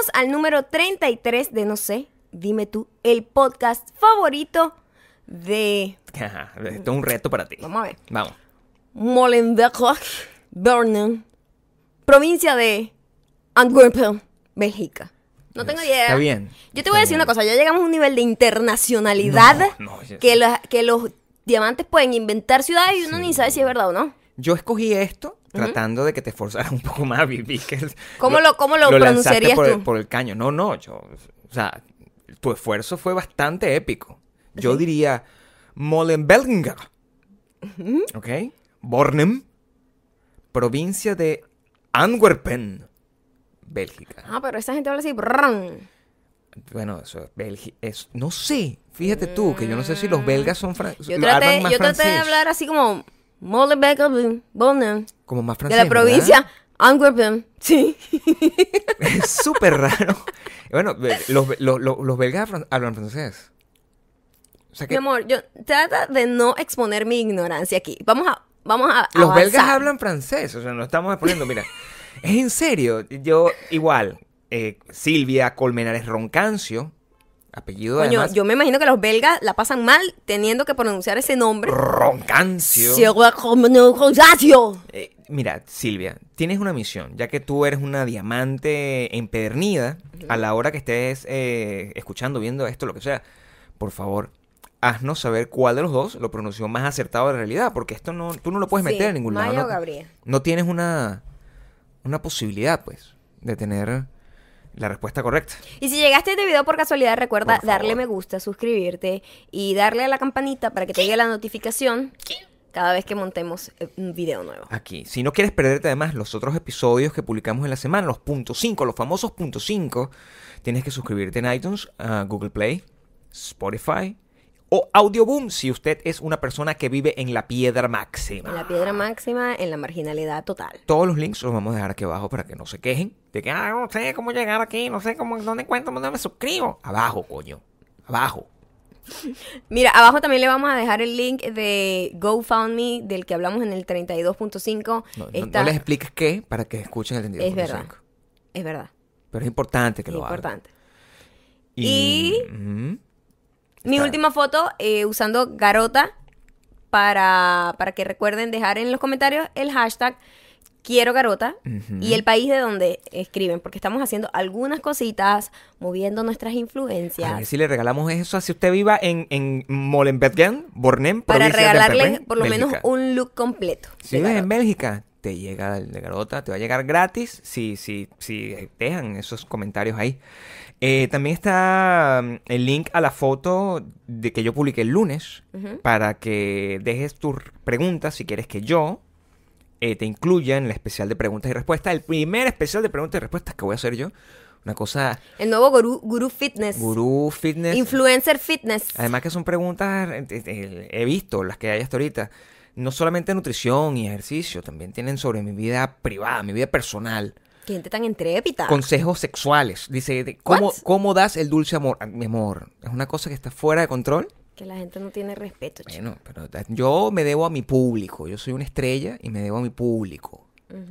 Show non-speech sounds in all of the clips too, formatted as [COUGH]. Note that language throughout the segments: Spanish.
Bienvenidos al número 33 de No sé, dime tú, el podcast favorito de. [LAUGHS] Ajá, esto es un reto para ti. Vamos a ver. Vamos. Molenbeek, Bernum, provincia de Antwerpen, Bélgica. No tengo idea. Está bien. Yo te voy a decir una cosa, ya llegamos a un nivel de internacionalidad No, no, que, la- que los diamantes pueden inventar ciudades y uno ni sabe si es verdad o no. Yo escogí esto tratando de que te esforzaras [LAUGHS] un poco más, Vivi. que ¿Cómo lo- cómo lo pronunciarías por, el- tú? por el caño. No, no, yo... O sea, tu esfuerzo fue bastante épico. Yo diría Molenbeek. ¿Ok? Bornem, provincia de Antwerpen, Bélgica. Ah, pero esa gente habla así. brrrn. Bueno, eso es Bélgica. Es, no sé, fíjate tú, que yo no sé si los belgas son fran- Yo traté, hablan más yo traté de hablar así como Como más de francés. la ¿verdad? provincia Antwerpen. Sí. [LAUGHS] Es súper raro. Bueno, los, los, los, los belgas fran- hablan francés. O sea Mi amor, yo trata de no exponer mi ignorancia aquí. Vamos a vamos a los avanzar. belgas hablan francés. O sea, no estamos exponiendo. Mira, es en serio. Yo, igual, eh, Silvia Colmenares Roncancio, apellido Coño, además. yo me imagino que los belgas la pasan mal teniendo que pronunciar ese nombre. Roncancio. Roncancio. Eh, mira, Silvia, tienes una misión, ya que tú eres una diamante empedernida, a la hora que estés eh, escuchando, viendo esto, lo que sea, por favor, haznos saber cuál de los dos lo pronunció más acertado de la realidad, porque esto no, tú no lo puedes meter Sí, en ningún Maya lado. o No, Gabriel. no tienes una, una posibilidad, pues, de tener la respuesta correcta. Y si llegaste a este video por casualidad, recuerda Por darle me gusta, suscribirte y darle a la campanita para que te llegue la notificación cada vez que montemos eh, un video nuevo. Aquí. Si no quieres perderte además los otros episodios que publicamos en la semana, los puntos 5, los famosos puntos 5, tienes que suscribirte en iTunes, a Google Play, Spotify o Audioboom si usted es una persona que vive en la piedra máxima. En la piedra máxima, en la marginalidad total. Todos los links los vamos a dejar aquí abajo para que no se quejen de que, ah, no sé cómo llegar aquí, no sé cómo, dónde encuentro, dónde me suscribo. Abajo, coño. Abajo. [LAUGHS] Mira, abajo también le vamos a dejar el link de GoFundMe del que hablamos en el 32.5. No, Está- no les expliques qué para que escuchen el 32.5. Es verdad. Es verdad. Pero es importante que Es lo hagan. importante. Y... Mi Está- última foto eh, usando Garota para, para que recuerden dejar en los comentarios el hashtag quiero Garota y el país de donde escriben, porque estamos haciendo algunas cositas, moviendo nuestras A ver influencias si le regalamos eso a si usted viva en, en Molenbeek, Bornem, para Antwerpen, por lo menos un look completo. Si vives en. Bélgica, te llega el de Garota, te va a llegar gratis si, si, si dejan esos comentarios ahí. Eh, también está mm, el link a la foto de que yo publiqué el lunes para que dejes tus preguntas si quieres que yo eh, te incluya en el especial de preguntas y respuestas. El primer especial de preguntas y respuestas que voy a hacer yo. Una cosa El nuevo Guru, Guru Fitness. gurú fitness. Influencer Fitness. Además que son preguntas, eh, eh, he visto las que hay hasta ahorita, no solamente nutrición y ejercicio, también tienen sobre mi vida privada, mi vida personal, Qué gente tan intrépida. consejos sexuales. Dice, de ¿cómo? ¿cómo das el dulce amor? Ah, Mi amor, es una cosa que está fuera de control. Que la gente no tiene respeto, chico. Bueno, pero da- yo me debo a mi público, yo soy una estrella y me debo a mi público.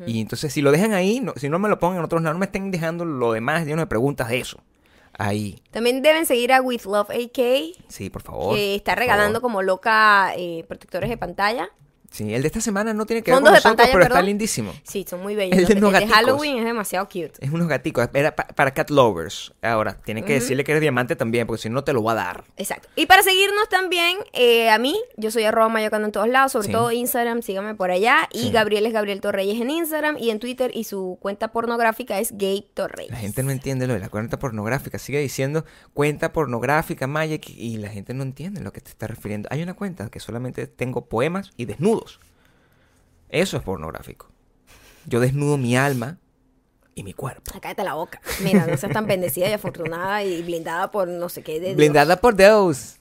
Y entonces si lo dejan ahí, no- si no me lo pongan en otros lados, no me estén dejando lo demás lleno de preguntas de eso. Ahí, También deben seguir a With Love AK, sí, por favor. que está por regalando favor. como loca eh, protectores de pantalla. Sí, el de esta semana no tiene que ver Fondos con de nosotros, pantalla, pero está perdón. lindísimo. Sí, son muy bellos. El de Los- unos gaticos. Halloween es demasiado cute. Es unos gaticos. Era pa- para cat lovers. Ahora, tienen que decirle que eres diamante también, porque si no te lo va a dar. Exacto. Y para seguirnos también, eh, a mí, yo soy arroba mayocando en todos lados, sobre Sí. todo Instagram, síganme por allá. Y Sí. Gabriel es Gabriel Torreyes en Instagram y en Twitter y su cuenta pornográfica es Gay Torreyes. La gente no entiende lo de la cuenta pornográfica. Sigue diciendo cuenta pornográfica, Maya, y la gente no entiende lo que te está refiriendo. Hay una cuenta que solamente tengo poemas y desnudos. Eso es pornográfico. Yo desnudo mi alma y mi cuerpo. Ah, Cállate la boca. Mira, no seas tan bendecida y afortunada y blindada por no sé qué de Dios. Blindada por Dios.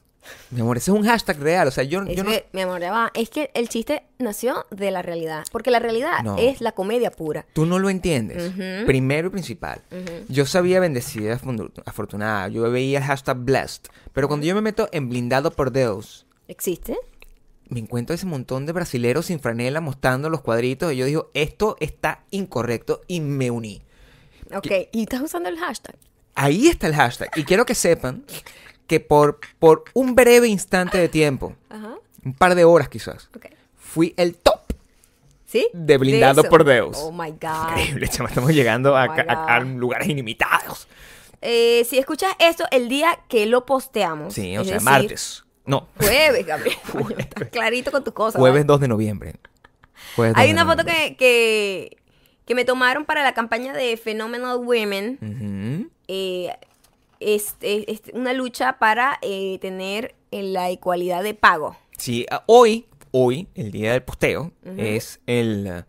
Mi amor, ese es un hashtag real. O sea, yo, yo no... que, mi amor, ya va. Es que el chiste nació de la realidad. Porque la realidad No. es la comedia pura. Tú no lo entiendes. Ujú. Primero y principal. Yo sabía bendecida, afortun- afortunada. Yo veía el hashtag blessed. Pero cuando yo me meto en blindado por Dios, ¿Existe? Me encuentro ese montón de brasileros sin franela mostrando los cuadritos. Y yo digo, esto está incorrecto. Y me uní. Ok, y estás usando el hashtag. Ahí está el hashtag. Y quiero que sepan que por, por un breve instante de tiempo, Ajá. un par de horas quizás, fui el top. ¿Sí? De blindado por Deus. Oh my God. Increíble, chama. Estamos llegando a, Oh a- a lugares ilimitados. Eh, si escuchas esto el día que lo posteamos. Sí, o sea, decir, martes. No, Jueves, Gabriel. [LAUGHS] Coño, estás clarito con tu cosa. jueves ¿vale? 2 de noviembre. Jueves 2 Hay una foto que, que, que me tomaron para la campaña de Phenomenal Women. Eh, es, es- es una lucha para eh, tener eh, la igualdad de pago. Sí, hoy, hoy, el día del posteo, es el,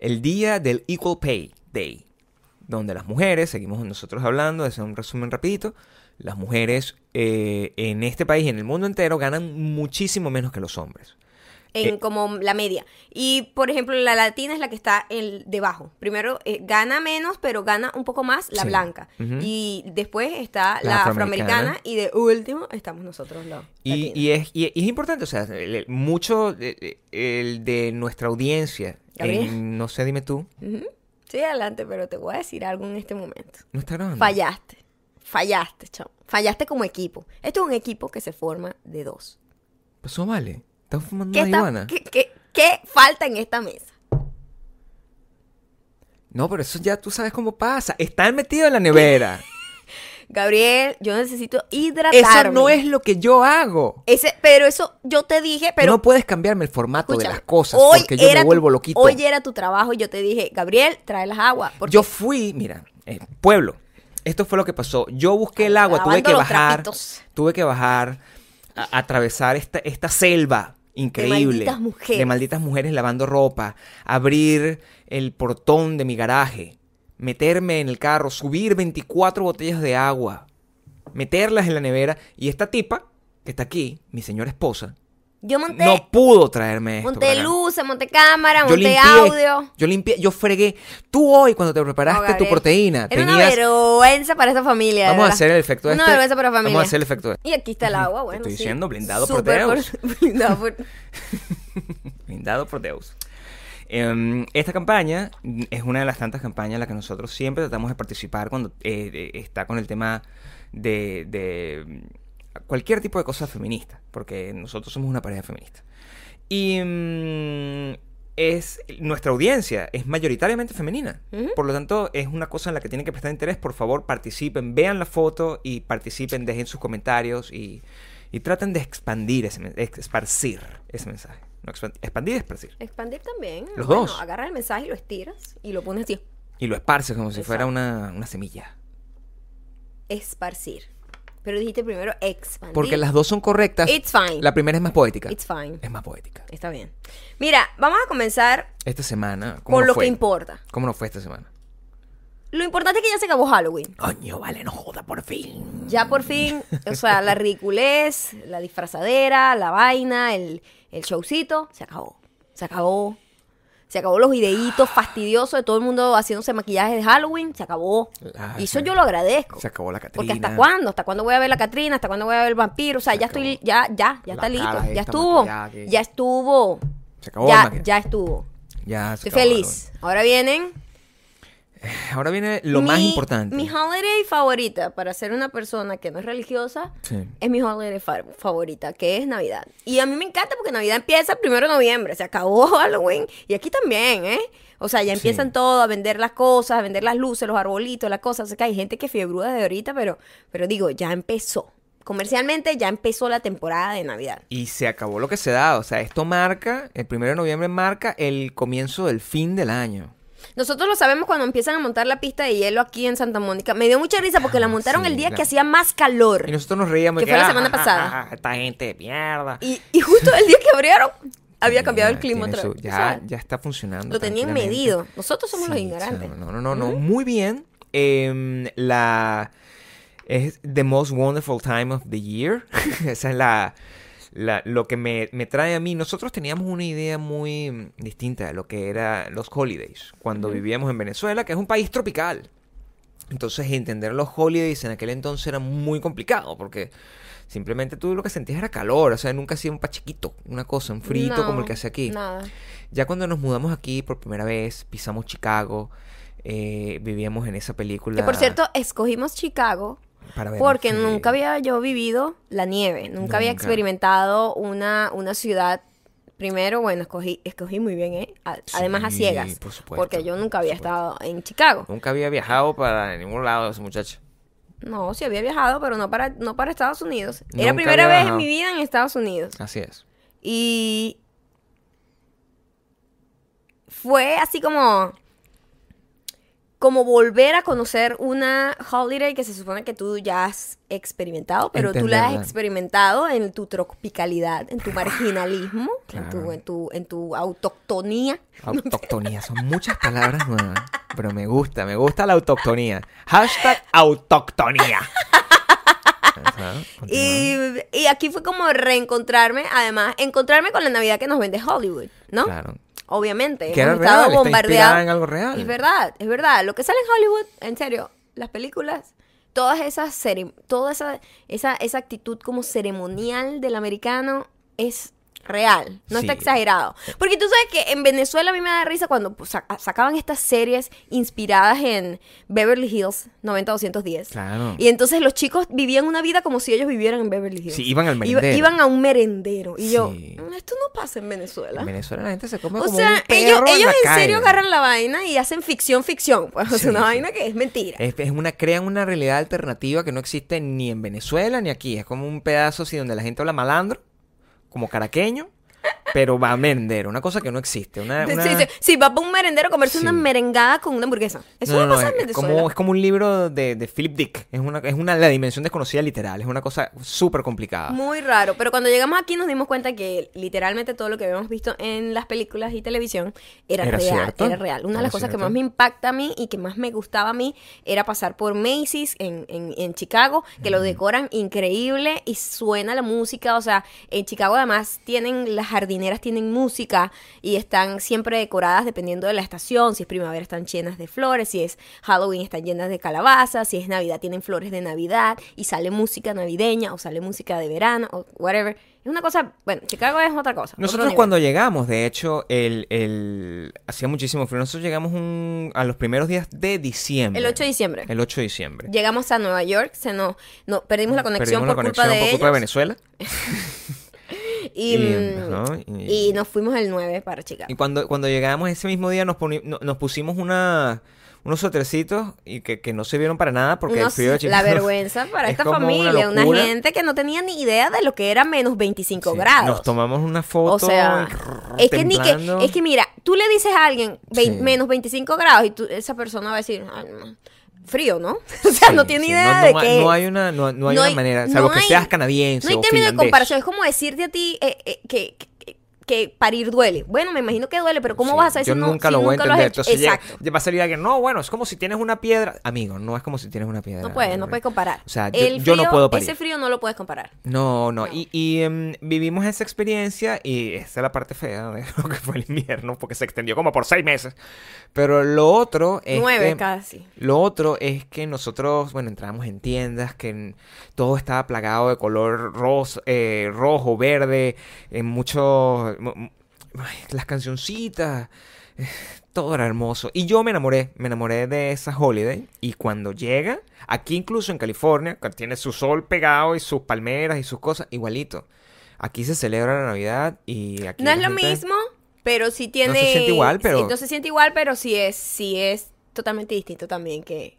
el día del Equal Pay Day, donde las mujeres, seguimos nosotros hablando, es un resumen rapidito, las mujeres eh, en este país y en el mundo entero ganan muchísimo menos que los hombres. En Eh. como la media. Y, por ejemplo, la latina es la que está en, debajo. Primero, eh, gana menos, pero gana un poco más la Sí. blanca. Y después está La la, afroamericana. afroamericana. Y de último estamos nosotros los Y, es, y- y es importante, o sea, el- el- mucho de, el de nuestra audiencia, en- no sé, dime tú. Sí, adelante, pero te voy a decir algo en este momento. ¿no está grabando? Fallaste. Fallaste, chamo. Fallaste como equipo. Esto es un equipo que se forma de dos. Pasó, vale. ¿Estás fumando ¿Qué, está- marihuana? qué- qué- qué falta en esta mesa? No, pero eso ya tú sabes cómo pasa. Están metidos en la nevera. [LAUGHS] Gabriel, yo necesito hidratarme. Eso no es lo que yo hago. Ese, pero eso yo te dije, pero no puedes cambiarme el formato escucha, de las cosas hoy porque yo me tu- vuelvo loquito. Hoy era tu trabajo y yo te dije, Gabriel, trae las aguas. Porque Yo fui, mira, eh, pueblo. Esto fue lo que pasó. Yo busqué el agua, tuve que bajar, trapitos. tuve que bajar, a- atravesar esta, esta selva increíble malditas mujeres. de malditas mujeres lavando ropa, abrir el portón de mi garaje, meterme en el carro, subir 24 botellas de agua, meterlas en la nevera y esta tipa que está aquí, mi señora esposa, yo monté, no pudo traerme esto. monté luces, monté cámara, Yo monté limpié, audio. yo limpié, yo fregué. Tú hoy cuando te preparaste No, tu proteína, Era una tenías vergüenza para esta familia. Vamos a hacer el efecto de Una este. vergüenza para la familia. Vamos a hacer el efecto de Y aquí está el agua, bueno. estoy sí. diciendo, blindado por Deus. [LAUGHS] blindado por- [LAUGHS] Blindado por Deus. Em, esta campaña es una de las tantas campañas en las que nosotros siempre tratamos de participar cuando eh, está con el tema de, de, cualquier tipo de cosa feminista, porque nosotros somos una pareja feminista. Y mm, es nuestra audiencia es mayoritariamente femenina. Por lo tanto, es una cosa en la que tienen que prestar interés. Por favor, participen, vean la foto y participen, dejen sus comentarios y, y traten de expandir ese esparcir ese mensaje. No expan- expandir y esparcir. Expandir también. Los Bueno, dos. Agarra el mensaje y lo estiras y lo pones así. Y lo esparces como si fuera una, una semilla. Esparcir. Pero dijiste primero expandir. Porque las dos son correctas. It's fine. La primera es más poética. It's fine. Es más poética. Está bien. Mira, vamos a comenzar Esta semana. ¿cómo con lo fue? que importa. ¿Cómo nos fue esta semana? Lo importante es que ya se acabó Halloween. Coño, vale, no joda por fin. Ya por fin, o sea, la ridiculez, la disfrazadera, la vaina, el, el showcito, se acabó. Se acabó. Se acabó los videitos fastidiosos de todo el mundo haciéndose maquillaje de Halloween. Se acabó. Ah, y eso se- yo lo agradezco. Se acabó la Catrina. Porque hasta cuándo, hasta cuándo voy a ver la Catrina, hasta cuándo voy a ver el vampiro, o sea, Se ya estoy, acabó. ya, ya, ya La está listo, ya estuvo, ya estuvo, Se acabó ya, ya estuvo. Ya se Estoy acabó feliz. Ahora vienen. [LAUGHS] Ahora viene lo más importante. Mi holiday favorita para ser una persona que no es religiosa Sí. es mi holiday fa- favorita, que es Navidad. Y a mí me encanta porque Navidad empieza el primero de noviembre, se acabó [LAUGHS] Halloween. Y aquí también, ¿eh? O sea, ya Sí. empiezan todo a vender las cosas, a vender las luces, los arbolitos, las cosas. O sea, que hay gente que fiebruda de ahorita, pero, pero digo, ya empezó. Comercialmente ya empezó la temporada de Navidad. Y se acabó lo que se da. O sea, esto marca, el primero de noviembre marca el comienzo del fin del año. Nosotros lo sabemos cuando empiezan a montar la pista de hielo aquí en Santa Mónica. Me dio mucha risa porque la montaron Ah, sí, el día que hacía más calor. Y nosotros nos reíamos. Que fue la "Ah, semana ah, ah, pasada. ah, esta gente de mierda. Y, y justo el día que abrieron, había cambiado Ya el clima otra vez. ya, O sea, ya está funcionando. lo tenían medido. Nosotros somos los ignorantes. No, no, no, no. Muy bien. Em, la. Es the most wonderful time of the year. [LAUGHS] Esa es la. La- lo que me, me trae a mí. Nosotros teníamos una idea muy mm, distinta de lo que eran los holidays cuando vivíamos en Venezuela, que es un país tropical. Entonces, entender los holidays en aquel entonces era muy complicado porque simplemente tú lo que sentías era calor. O sea, nunca hacía un pachiquito, una cosa, un frito No, como el que hace aquí. Nada. Ya cuando nos mudamos aquí por primera vez, pisamos Chicago, eh, vivíamos en esa película. Que por cierto, escogimos Chicago para ver- porque nunca había yo vivido la nieve, nunca, había experimentado una, una ciudad. Primero, bueno, escogí, escogí muy bien, ¿eh? A- Además a Sí, ciegas. por supuesto, porque yo nunca había estado en Chicago. Nunca había viajado para ningún lado ese muchacho. No, sí había viajado, pero no para, no para Estados Unidos. Era la primera vez en mi vida en Estados Unidos. Así es. Y fue así como como volver a conocer una holiday que se supone que tú ya has experimentado, pero tú la has experimentado en tu tropicalidad, en tu marginalismo, en, tu, en, tu, en tu autoctonía. [LAUGHS] Autoctonía, son muchas palabras nuevas. Pero me gusta, me gusta la autoctonía. Hashtag autoctonía. Ajá. Y, y aquí fue como reencontrarme, además, encontrarme con la Navidad que nos vende Hollywood, ¿no? Claro. Obviamente, Que era real, en algo. Es verdad, es verdad. Lo que sale en Hollywood, en serio, las películas, todas esas toda esa, esa, esa actitud como ceremonial del americano es real, no está exagerado. Porque tú sabes que en Venezuela a mí me da risa cuando pues, sa- sacaban estas series inspiradas en Beverly Hills 90210. Claro. Y entonces los chicos vivían una vida como si ellos vivieran en Beverly Hills. Sí, iban al Iba- merendero. iban a un merendero. Y yo, Sí. "Mm, esto no pasa en Venezuela. En Venezuela la gente se come O como sea, un ellos, en ellos la en serio agarran la vaina y hacen ficción, ficción. Pues Sí, una vaina que es mentira. Es, es una, crean una realidad alternativa que no existe ni en Venezuela ni aquí. Es como un pedazo así donde la gente habla malandro, como caraqueño, pero va a merendero. Una cosa que no existe. Una, una- Sí, sí, sí, va para un merendero a comerse una merengada con una hamburguesa. Eso No, no, pasa en es, como, es como un libro de, de Philip Dick. Es una, es una la dimensión desconocida literal. Es una cosa súper complicada. Muy raro, pero cuando llegamos aquí nos dimos cuenta que literalmente todo lo que habíamos visto en las películas y televisión era, Era real, cierto, era real. Una de las cosas que más me impacta a mí y que más me gustaba a mí era pasar por Macy's en, en, en Chicago, que lo decoran increíble y suena la música, o sea, en Chicago además tienen, las jardineras tienen música y están siempre decoradas dependiendo de la estación, si es primavera están llenas de flores, si es Halloween están llenas de calabazas, si es Navidad tienen flores de Navidad y sale música navideña o sale música de verano o whatever. Es una cosa, bueno, Chicago es otra cosa. otro Nosotros cuando llegamos, de hecho, el, el- hacía muchísimo frío. Nosotros llegamos un- a los primeros días de diciembre. El 8 de diciembre. El 8 de diciembre. Llegamos a Nueva York, se nos, no, perdimos la conexión Perdimos la por conexión culpa de por ellos. culpa de Venezuela. [LAUGHS] y, Y, mm, ajá, y- y nos fuimos el 9 para Chicago. Y cuando, cuando llegamos ese mismo día nos, no- nos pusimos una, unos suétercitos y que, que no se vieron para nada porque el frío de la Chicago [LAUGHS] vergüenza para es esta una familia, una, gente que no tenía ni idea de lo que era menos 25 Sí, grados. Nos tomamos una foto. O sea, es que ni que, es que mira, tú le dices a alguien Sí. menos 25 grados y tú- esa persona va a decir, "Ay, no, frío, ¿no? [LAUGHS] o sea, Sí, no tiene sí, idea no, de qué no hay una, no, no hay una hay- manera, no salvo que hay- seas canadiense No hay o término de comparación. Es como decirte a ti eh, eh, que, que, que parir duele. Bueno, me imagino que duele, pero ¿cómo Sí, vas a saber Yo si no- nunca si lo voy a nunca entender. Entonces llega- Exacto. va a salir alguien, no, bueno, es como si tienes una piedra. Amigo, no es como si tienes una piedra. No puedes, no puedes comparar. O sea, yo, yo no puedo parir. Ese frío no lo puedes comparar. No, no. Y, y, em, vivimos esa experiencia y esta es la parte fea de [LAUGHS] lo que fue el invierno, porque se extendió como por seis meses. Pero lo otro es Nueve que- casi. Lo otro es que nosotros, bueno, entrábamos en tiendas que todo estaba plagado de color ros- eh, rojo, verde, en mucho... las cancioncitas, eh, todo era hermoso. Y yo me enamoré, me enamoré de esa holiday. Y cuando llega, aquí incluso en California, que tiene su sol pegado y sus palmeras y sus cosas, igualito. Aquí se celebra la Navidad y aquí... No es lo gente- mismo, pero sí tiene... se siente igual, pero- sí, no se siente igual, pero sí es, sí es totalmente distinto también que,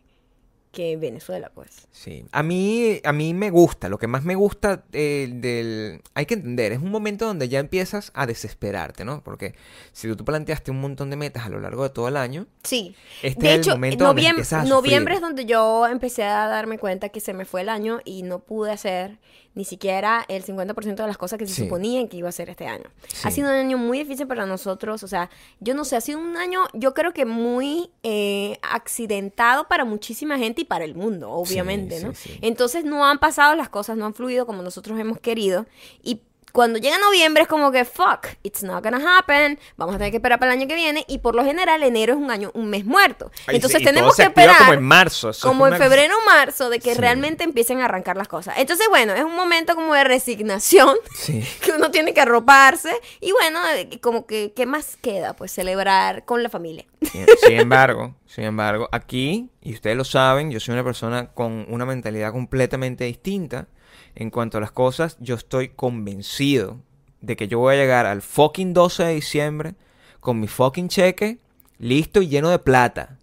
que Venezuela, pues. Sí, a mí, a mí me gusta, lo que más me gusta eh, del... Hay que entender, es un momento donde ya empiezas a desesperarte, ¿no? Porque si tú planteaste un montón de metas a lo largo de todo el año, Sí. este de es el hecho, donde a noviembre sufrir. es donde yo empecé a darme cuenta que se me fue el año y no pude hacer ni siquiera el 50% de las cosas que se Sí. suponían que iba a ser este año. Ha sido un año muy difícil para nosotros, o sea, yo no sé, ha sido un año, yo creo que muy eh, accidentado para muchísima gente y para el mundo, obviamente, sí, ¿no? Entonces no han pasado las cosas, no han fluido como nosotros hemos querido y Cuando llega noviembre es como que, fuck, it's not gonna happen, vamos a tener que esperar para el año que viene, y por lo general enero es un año, un mes muerto. Ay, Entonces todo tenemos se que esperar como en marzo, como en febrero o marzo, de que Sí. realmente empiecen a arrancar las cosas. Entonces, bueno, es un momento como de resignación, [LAUGHS] Sí. que uno tiene que arroparse, y bueno, como que, ¿qué más queda? Pues celebrar con la familia. Sin, sin embargo, [LAUGHS] sin embargo, aquí, y ustedes lo saben, yo soy una persona con una mentalidad completamente distinta en cuanto a las cosas. Yo estoy convencido de que yo voy a llegar al fucking 12 de diciembre con mi fucking cheque listo y lleno de plata.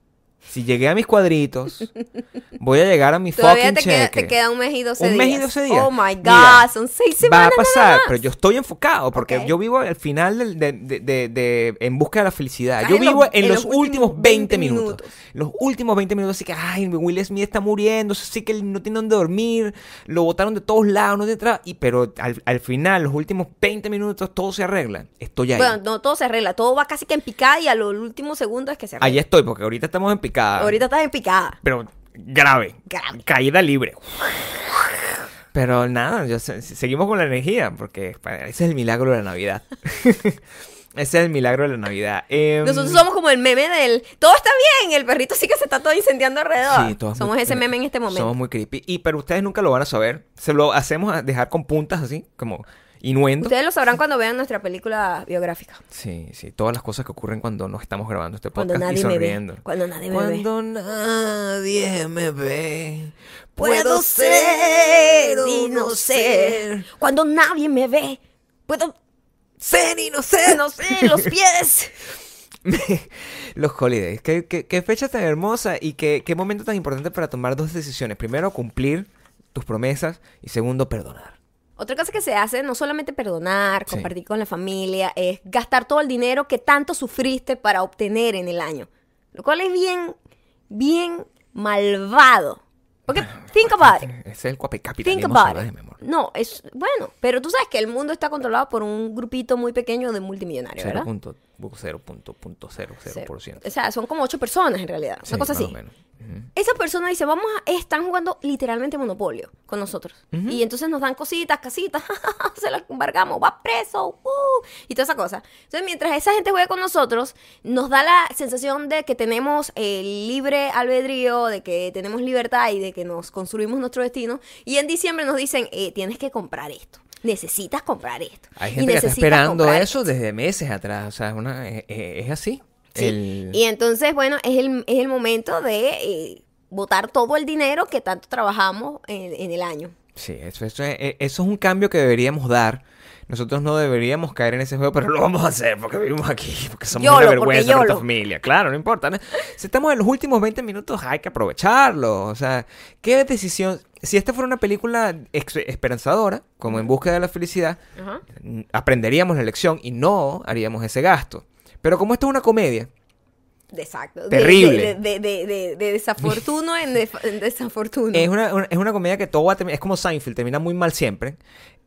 Si llegué a mis cuadritos, voy a llegar a mi Todavía fucking te queda, cheque. te queda un mes y doce Un días. mes y 12 días. Oh my God, Mira, son seis Va semanas. a nada pasar, más. pero yo estoy enfocado porque Ok. yo vivo al final de, de- de- de- en busca de la felicidad. Yo en los- vivo en, en los, los últimos últimos 20 20 minutos. minutos. Los últimos 20 minutos, así que, ay, Will Smith está muriendo, así que no tiene dónde dormir, lo botaron de todos lados, no tiene tra- y pero al, al final, los últimos 20 minutos, todo se arregla. Estoy ahí. Bueno, no todo se arregla, todo va casi que en picada y a los últimos segundos es que se arregla. Ahí estoy, porque ahorita estamos en picada. Ahorita estás en picada. Pero grave. Grave. Caída libre. Pero nada, yo seguimos con la energía, porque ese es el milagro de la Navidad. [LAUGHS] ese es el milagro de la Navidad. Em, Nosotros somos como el meme del todo está bien, el perrito sí que se está todo incendiando alrededor. Sí, todos somos muy- ese meme en este momento. Somos muy creepy. Y pero ustedes nunca lo van a saber. Se lo hacemos a dejar con puntas así, como inuendo. Ustedes lo sabrán cuando vean nuestra película biográfica. Sí, sí. Todas las cosas que ocurren cuando nos estamos grabando este Cuando podcast y nadie me sonriendo. ve. Cuando nadie me ve. Cuando nadie me ve, Puedo ser y no ser. Cuando nadie me ve. Puedo ser y no ser. no sé, los pies. [LAUGHS] Los holidays. ¿Qué, qué, qué fecha tan hermosa y qué, qué momento tan importante para tomar dos decisiones. Primero, cumplir tus promesas y segundo, perdonar. Otra cosa que se hace, no solamente perdonar, Sí. compartir con la familia, es gastar todo el dinero que tanto sufriste para obtener en el año. Lo cual es bien, bien malvado. Porque, think about it. Es el Think about it. No, es bueno, pero tú sabes que el mundo está controlado por un grupito muy pequeño de multimillonarios, ¿verdad? 0.0000%. O sea, son como ocho personas en realidad, Sí, una cosa más así. o menos. Esa persona dice, vamos a, están jugando literalmente Monopolio con nosotros. Y entonces nos dan cositas, casitas, [LAUGHS] se las embargamos, va preso, uh, y toda esa cosa. Entonces, mientras esa gente juega con nosotros, nos da la sensación de que tenemos el libre albedrío, de que tenemos libertad y de que nos construimos nuestro destino. Y en diciembre nos dicen, eh, tienes que comprar esto. Necesitas comprar esto. Hay y gente que está esperando eso desde meses atrás. O sea, es, una, es, es así. Sí. El- Y entonces, bueno, es el, es el momento de eh, botar todo el dinero que tanto trabajamos en, en el año. Sí, eso, eso, es, eh, eso es un cambio que deberíamos dar. Nosotros no deberíamos caer en ese juego, pero lo vamos a hacer porque vivimos aquí, porque somos YOLO, una vergüenza nuestra familia. Claro, no importa. ¿no? Si estamos en los últimos 20 minutos, hay que aprovecharlo. O sea, ¿qué decisión? Si esta fuera una película esperanzadora, como En Búsqueda de la Felicidad, aprenderíamos la lección y no haríamos ese gasto. Pero como esto es una comedia, Exacto. Terrible. De, de, de, de- de desafortuno en, desafortuno. Es una, una- es una comedia que todo va a terminar, es como Seinfeld, termina muy mal siempre.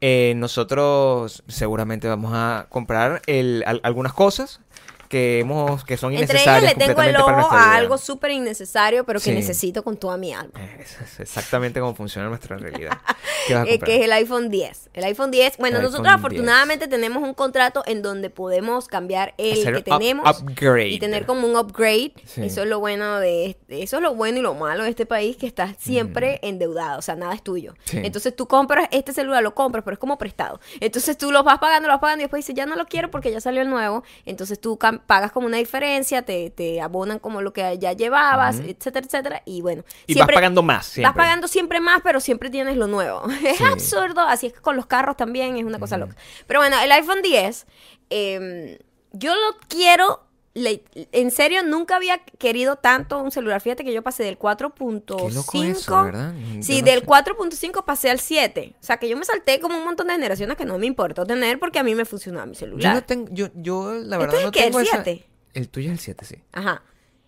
Eh, nosotros seguramente vamos a comprar el- al- algunas cosas que hemos que son Entre ellas innecesarias le tengo el ojo a algo súper innecesario, pero que Sí. necesito con toda mi alma. Eh, es exactamente cómo funciona nuestra realidad. [LAUGHS] ¿Qué vas a Eh, que es el iPhone 10. El iPhone 10, bueno, El nosotros afortunadamente tenemos un contrato en donde podemos cambiar el Hacer que up- tenemos upgrade. y tener como un upgrade. Sí. Eso es lo bueno de eso es lo bueno y lo malo de este país que estás siempre endeudado, o sea, nada es tuyo. Sí. Entonces tú compras este celular, lo compras, pero es como prestado. Entonces tú lo vas pagando, lo vas pagando y después dices, "Ya no lo quiero porque ya salió el nuevo." Entonces tú cam- pagas como una diferencia, te, te abonan como lo que ya llevabas, etcétera, etcétera, y bueno, y siempre- vas pagando más siempre. Vas pagando siempre más, pero siempre tienes lo nuevo. [LAUGHS] Es Sí. absurdo, así es que con los carros también es una cosa loca. Pero bueno, el iPhone 10, eh, yo lo quiero, le- en serio, nunca había querido tanto un celular. Fíjate que yo pasé del 4.5. Qué loco eso, ¿verdad? Yo Sí, no del sé. 4.5 pasé al 7. O sea, que yo me salté como un montón de generaciones que no me importó tener porque a mí me funcionaba mi Yo celular. no tengo, yo, yo la ¿Este verdad es no el qué, el tengo esa- 7? El tuyo es el 7, sí. Ajá.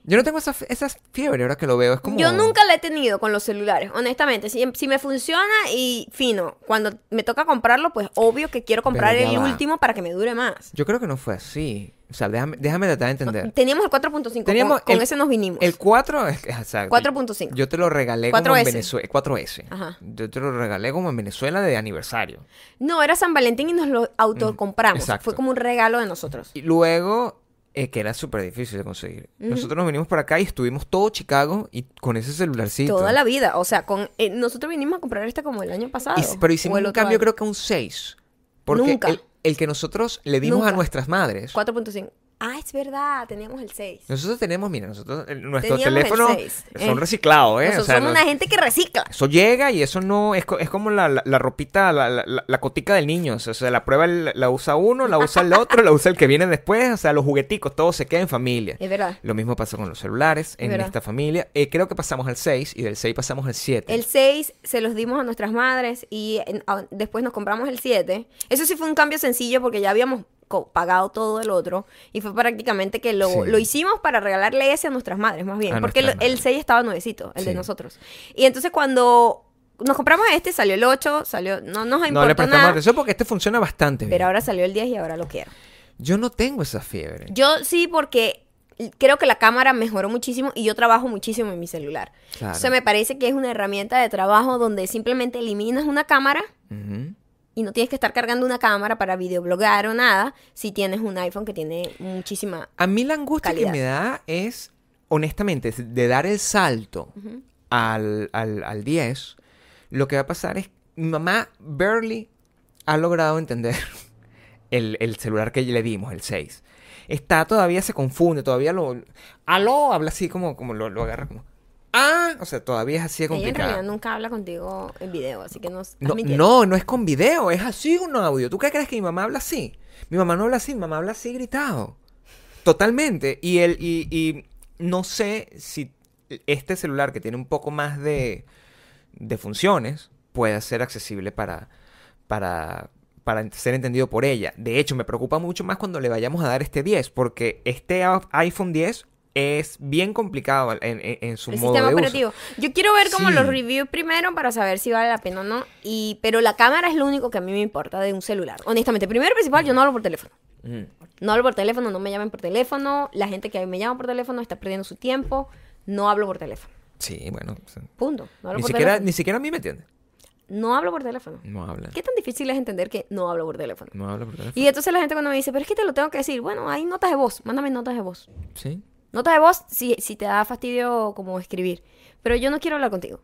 Yo no tengo esa, esa fiebre ahora que lo veo. Es como... Yo nunca la he tenido con los celulares, honestamente. Si, si me funciona y fino, cuando me toca comprarlo, pues obvio que quiero comprar el va. último para que me dure más. Yo creo que no fue así. O sea, déjame, déjame tratar de entender. Teníamos el 4.5, Teníamos con, con ese nos vinimos. El 4 es exacto. 4.5. Yo te lo regalé como en 4S. Venezuela. 4S. Ajá. Yo te lo regalé como en Venezuela de aniversario. No, era San Valentín y nos lo autocompramos. exacto. Fue como un regalo de nosotros. Y luego, eh, que era súper difícil de conseguir. Nosotros nos vinimos para acá y estuvimos todo Chicago y con ese celularcito. Toda la vida. O sea, con eh, nosotros vinimos a comprar este como el año pasado. Y- pero hicimos un cambio año. creo que un 6. Porque Nunca. El, el que nosotros le dimos a nuestras madres. 4.5. Ah, es verdad, teníamos el 6. Nosotros tenemos, mira, nosotros, nuestros teléfonos son eh. reciclados, ¿eh? Nosotros O sea, somos una gente que recicla. Eso llega y eso no es, es como la, la, la ropita, la, la, cotica del niño. O sea, la prueba la usa uno, la usa el otro, la usa el que viene después. O sea, los jugueticos, todo se queda en familia. Es verdad. Lo mismo pasa con los celulares en esta familia. Eh, creo que pasamos al 6 y del 6 pasamos al 7. El 6 se los dimos a nuestras madres y en- a- después nos compramos el 7. Eso sí fue un cambio sencillo porque ya habíamos pagado todo el otro y fue prácticamente que lo, Sí. lo hicimos para regalarle ese a nuestras madres más bien. A porque el, el madres. 6 estaba nuevecito, el de Sí. nosotros. Y entonces cuando nos compramos este salió el 8, salió, no nos no le prestamos nada. atención porque este funciona bastante bien. Pero ahora salió el 10 y ahora lo quiero. Yo no tengo esa fiebre. Yo sí, porque creo que la cámara mejoró muchísimo y yo trabajo muchísimo en mi celular. Claro. O sea, me parece que es una herramienta de trabajo donde simplemente eliminas una cámara Ujú. Y no tienes que estar cargando una cámara para videoblogar o nada si tienes un iPhone que tiene muchísima... A mí la angustia Calidad. que me da es, honestamente, es de dar el salto al, al, al 10. Lo que va a pasar es, mi mamá barely ha logrado entender [LAUGHS] el, el celular que le dimos, el 6. Está todavía, se confunde, todavía lo... Aló, habla así como, como lo, lo agarra como... Ah, o sea, todavía es así de Ella en complicado. realidad nunca habla contigo en video, así que no No, no, no es con video, es así un audio. ¿Tú qué crees que mi mamá habla así? Mi mamá no habla así, mi mamá habla así gritado. Totalmente. Y, el, y, y no sé si este celular que tiene un poco más de, de funciones pueda ser accesible para, para, para ser entendido por ella. De hecho, me preocupa mucho más cuando le vayamos a dar este 10, porque este iPhone 10 es bien complicado en, en- en su el modo sistema de uso. operativo. Yo quiero ver como Sí. los reviews primero para saber si vale la pena o no. Y, pero la cámara es lo único que a mí me importa de un celular. Honestamente, primero y principal, yo no hablo por teléfono. Mm. No hablo por teléfono, no me llamen por teléfono. La gente que me llama por teléfono está perdiendo su tiempo. No hablo por teléfono. Sí, bueno. Punto. No hablo Ni por siquiera, teléfono. ni siquiera a mí me entiende. No hablo por teléfono. No habla. ¿Qué tan difícil es entender que no hablo por teléfono? No habla por teléfono. Y entonces la gente cuando me dice, pero es que te lo tengo que decir, bueno, hay notas de voz, mándame notas de voz. Sí. Notas de voz si, si te da fastidio como escribir. Pero yo no quiero hablar contigo.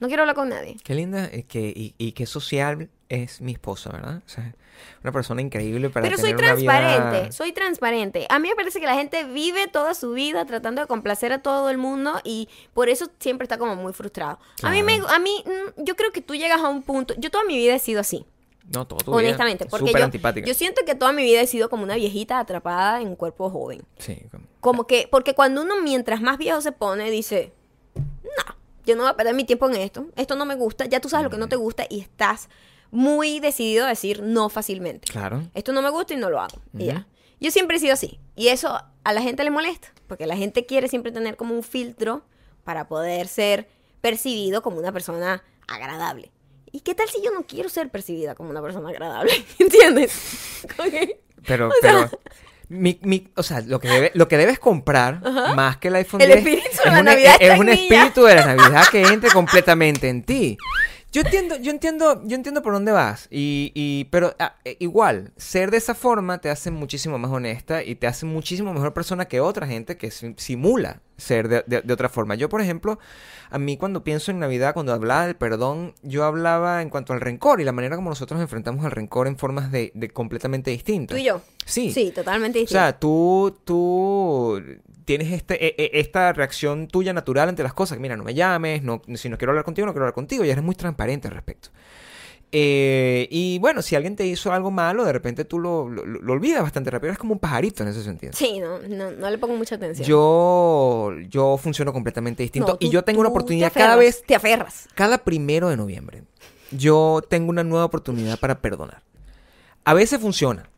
No quiero hablar con nadie. Qué linda eh, que, y, y qué social es mi esposa, ¿verdad? O sea, una persona increíble para Pero soy tener una vida- transparente, soy transparente. A mí me parece que la gente vive toda su vida tratando de complacer a todo el mundo y por eso siempre está como muy frustrado. A mí me, a mí, mm, yo creo que tú llegas a un punto, yo toda mi vida he sido así. No, todo tu vida honestamente, porque súper yo, antipática. yo siento que toda mi vida he sido como una viejita atrapada en un cuerpo joven. Sí, como- Como que, porque cuando uno mientras más viejo se pone, dice, no, yo no voy a perder mi tiempo en esto, esto no me gusta, ya tú sabes lo que no te gusta y estás muy decidido a decir no fácilmente. Claro. Esto no me gusta y no lo hago. Y ya. Yo siempre he sido así. Y eso a la gente le molesta, porque la gente quiere siempre tener como un filtro para poder ser percibido como una persona agradable. ¿Y qué tal si yo no quiero ser percibida como una persona agradable? [LAUGHS] ¿Entiendes? [LAUGHS] Que- Pero, [LAUGHS] O sea- pero, mi, mi- o sea, lo que, debe- lo que debes comprar, más que el iPhone El 10, espíritu de es, la una- Navidad es- es un espíritu de la Navidad que entre completamente en ti. Yo entiendo, yo entiendo, yo entiendo por dónde vas. Y, y- pero ah, eh, igual, ser de esa forma te hace muchísimo más honesta y te hace muchísimo mejor persona que otra gente que sim- simula ser de, de- de otra forma. Yo, por ejemplo, a mí cuando pienso en Navidad, cuando hablaba del perdón, yo hablaba en cuanto al rencor y la manera como nosotros enfrentamos al rencor en formas de, de completamente distintas. Tú y yo. Sí. Sí, totalmente O sea, tú, tú tienes este, e- e- esta reacción tuya natural ante las cosas. Mira, no me llames, no, si no quiero hablar contigo, no quiero hablar contigo. Y eres muy transparente al respecto. Eh, y bueno, si alguien te hizo algo malo, de repente tú lo, lo- lo olvidas bastante rápido. Eres como un pajarito en ese sentido. sí, no, no, no le pongo mucha atención. Yo, yo funciono completamente distinto. No, y yo tengo una oportunidad cada vez, Te aferras. cada primero de noviembre. Yo tengo una nueva oportunidad para perdonar. A veces funciona.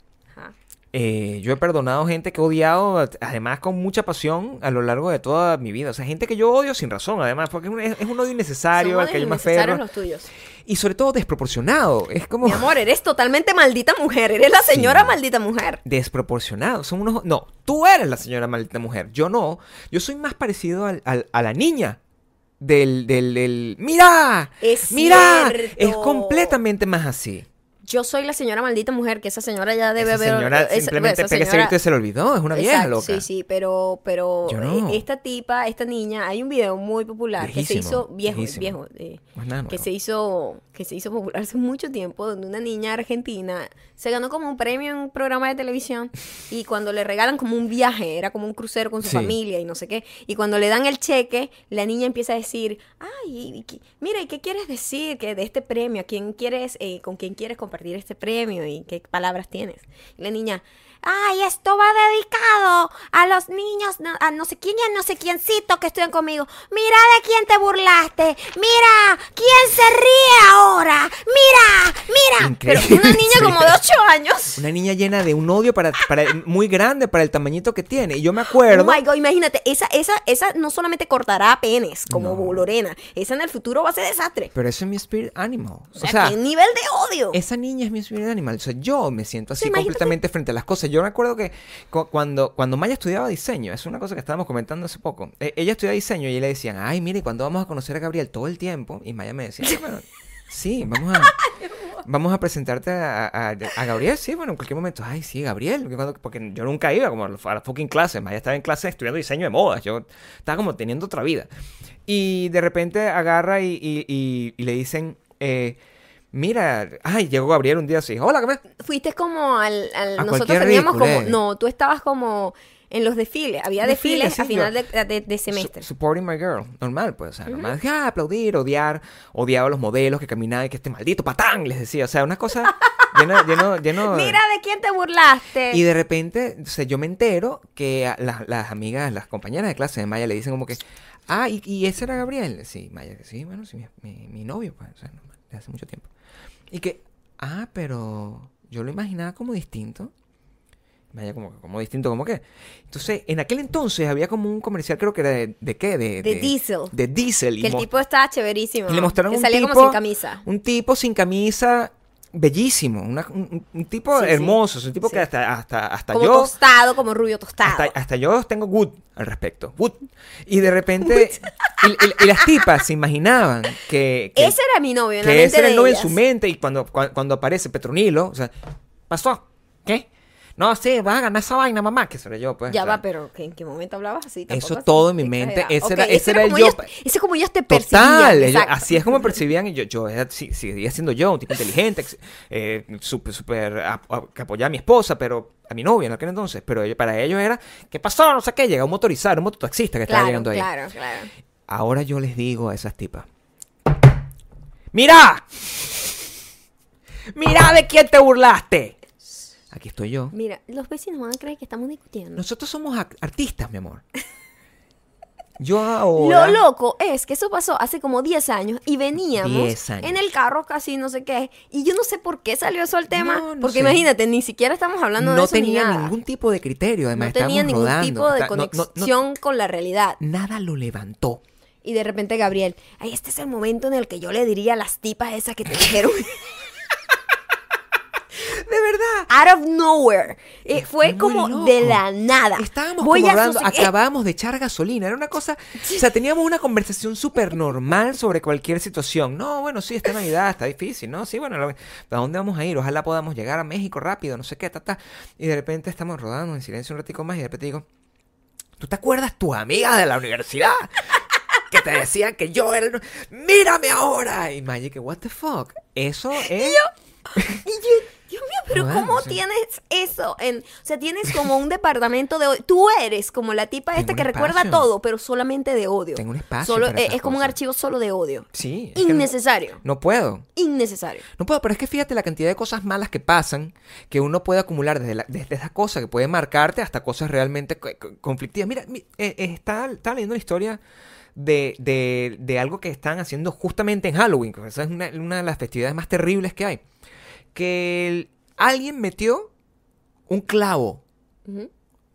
Eh, yo he perdonado gente que he odiado, además con mucha pasión, a lo largo de toda mi vida. O sea, gente que yo odio sin razón, además, porque es un, es un odio innecesario Son al que yo me aferro. los tuyos. Y sobre todo desproporcionado. Es como Mi amor, eres totalmente maldita mujer. Eres la señora Sí. maldita mujer. desproporcionado. Son unos... No, tú eres la señora maldita mujer. Yo no. Yo soy más parecido al- al- a la niña. Del, del, del... ¡Mira! Es ¡Mira! cierto. Es completamente más así. Yo soy la señora maldita mujer, que esa señora ya debe Esa haber. señora esa- simplemente esa ese señora- y se le olvidó. Es una vieja Exacto, loca. Sí, sí, pero, pero Yo no. eh, esta tipa, esta niña, hay un video muy popular que se Viejísimo, hizo viejo, viejísimo. viejo, eh, nada que se hizo, que se hizo popular hace mucho tiempo, donde una niña argentina se ganó como un premio en un programa de televisión y cuando le regalan como un viaje, era como un crucero con su Sí. familia y no sé qué, y cuando le dan el cheque, la niña empieza a decir, ay, y qué- mira, ¿y qué quieres decir que de este premio? ¿A quién quieres, eh, con quién quieres compartir este premio y qué palabras tienes? Y la niña, Ay, esto va dedicado a los niños, a no sé quién y a no sé quiéncito que estudian conmigo. Mira de quién te burlaste. Mira, quién se ríe ahora. Mira, mira. Pero una niña como de [LAUGHS] 8 años. Una niña llena de un odio para, para muy grande para el tamañito que tiene. Y yo me Oh acuerdo. my god, imagínate, esa, esa, esa no solamente cortará penes como No. Lorena, esa en el futuro va a ser desastre. pero eso es mi spirit animal. O sea, qué nivel de odio. Esa niña es mi spirit animal. O sea, yo me siento así Sí, completamente frente a las cosas. Yo me acuerdo que cu- cuando, cuando Maya estudiaba diseño, es una cosa que estábamos comentando hace poco. eh, ella estudiaba diseño y le decían, ay, mire, ¿cuándo vamos a conocer a Gabriel? Todo el tiempo. Y Maya me decía, "Ah, [LAUGHS] bueno, sí, vamos a, vamos a presentarte a, a- a Gabriel. Sí, bueno, en cualquier momento. Ay, sí, Gabriel. porque yo nunca iba como a la a la fucking clase. Maya estaba en clase estudiando diseño de modas. Yo estaba como teniendo otra vida. Y de repente agarra y, y- y- y le dicen, eh, mira, ay, llegó Gabriel un día así, hola, ¿qué me-?" Fuiste como al, al- A nosotros teníamos como, no, tú estabas como en los desfiles, había Desfiles, desfiles sí, a final yo- de, de- de semestre. Su- supporting my girl, normal, pues, o sea, normal, ah, aplaudir, odiar, odiaba a los modelos que caminaban y que este maldito patán, les decía, o sea, una cosa lleno, lleno, lleno Mira de quién te burlaste. Y de repente, o sea, yo me entero que a las, las amigas, las compañeras de clase de Maya le dicen como que, ah, ¿y, y ese era Gabriel? Sí, Maya, que sí, bueno, sí, mi, mi- mi novio, pues, o sea, normal, hace mucho tiempo. Y que, ah, pero yo lo imaginaba como distinto. Maya como, como distinto, como que. Entonces, en aquel entonces había como un comercial, creo que era de, ¿de qué? De, De Diesel. De Diesel. y que el mo- tipo estaba chéverísimo. y le mostraron que un salía tipo, como sin camisa. Un tipo sin camisa, bellísimo. una- un, un tipo Sí, hermoso. Un tipo Sí. que hasta, hasta, hasta Como yo. tostado, como rubio tostado. Hasta, hasta yo tengo good al respecto. Good. Y de repente. [LAUGHS] y, y- y las tipas se imaginaban que. que ese era mi novio, en la mente ese era el novio en su mente. Y cuando, cua- cuando aparece Petronilo, o sea, ¿pasó? ¿Qué? No, sí, vas a ganar esa vaina, mamá. Que será yo, pues. Ya o sea, va, pero ¿que- ¿en qué momento hablabas así? Tampoco Eso así, todo en mi exagerado. mente, ese era- ese era el yo- ellos- Ese es como ellos te percibían. Total, así es como percibían y yo, yo era- sí, seguía siendo yo, un tipo inteligente, eh, súper, súper, que apoyaba a mi esposa, pero a mi novia en aquel entonces, pero para ellos era, ¿qué pasó? No sé qué, llega un motorizado, un mototaxista que estaba Claro, llegando ahí. claro, claro. Ahora yo les digo a esas tipas, ¡Mira! ¡Mira de quién te burlaste! Aquí estoy yo. Mira, los vecinos van a creer que estamos discutiendo. Nosotros somos artistas, mi amor. Yo ahora... Lo loco es que eso pasó hace como 10 años y veníamos 10 años. en el carro casi no sé qué. Y yo no sé por qué salió eso al tema. No, no porque sé. imagínate, ni siquiera estamos hablando de no eso ni tenía nada. ningún tipo de criterio, además no tenía ningún rodando. tipo de no- no- no- conexión con la realidad. nada lo levantó. Y de repente Gabriel, ay, este es el momento en el que yo le diría a las tipas esas que te dijeron. [LAUGHS] Out of nowhere. Eh, fue como loco. de la nada. Estábamos Voy como hablando, eh, acabábamos de echar gasolina, era una cosa, [LAUGHS] o sea, teníamos una conversación súper normal sobre cualquier situación. No, bueno, sí, esta Navidad está difícil, ¿no? Sí, bueno, ¿a dónde vamos a ir? Ojalá podamos llegar a México rápido, no sé qué, ta, ta. Y de repente estamos rodando en silencio un ratico más y de repente digo, ¿tú te acuerdas tus amigas de la universidad? [LAUGHS] Que te decían que yo era... el- ¡Mírame ahora! Y Magic, what the fuck? Eso es... Y yo, Dios mío, pero Joder, ¿cómo tienes eso? En, o sea, tienes como un departamento de odio. Tú eres como la tipa Tengo esta que recuerda todo, pero solamente de odio. Tengo un espacio Solo, para eh, esas es como un cosas. archivo solo de odio. Sí. no- Innecesario. no puedo. Innecesario. No puedo, pero es que fíjate la cantidad de cosas malas que pasan que uno puede acumular desde, la- desde esa cosa que puede marcarte hasta cosas realmente co- co- conflictivas. Mira, mi- eh, eh, estaba leyendo una historia de, de- de algo que están haciendo justamente en Halloween, que esa es una, una de las festividades más terribles que hay. Que alguien metió un clavo.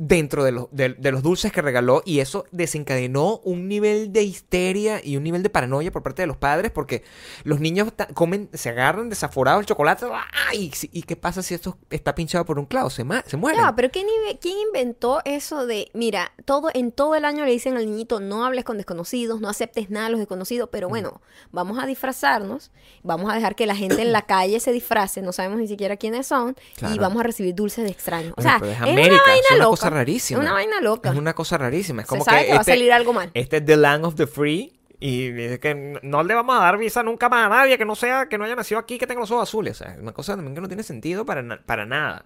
Dentro de los, de, de los dulces que regaló y eso desencadenó un nivel de histeria y un nivel de paranoia por parte de los padres porque los niños comen, se agarran desaforados el chocolate ¡ay! Si- ¿y qué pasa si esto está pinchado por un clavo? Se, se mueren. Ya, pero ¿qué nive- ¿quién inventó eso de, mira, todo en todo el año le dicen al niñito, no hables con desconocidos, no aceptes nada de los desconocidos, pero bueno, vamos a disfrazarnos, vamos a dejar que la gente en la [CLEARS THROAT] calle se disfrace, no sabemos ni siquiera quiénes son, Claro. y vamos a recibir dulces de extraños. O sea, es América, una vaina loca. Rarísima. Es una vaina loca. Es una cosa rarísima. Es Se como sabe que, que va a este- salir algo mal. Este es the land of the free. Y dice que no le vamos a dar visa nunca más a nadie que no sea, que no haya nacido aquí, que tenga los ojos azules. O sea, es una cosa también que no tiene sentido para, na- para nada.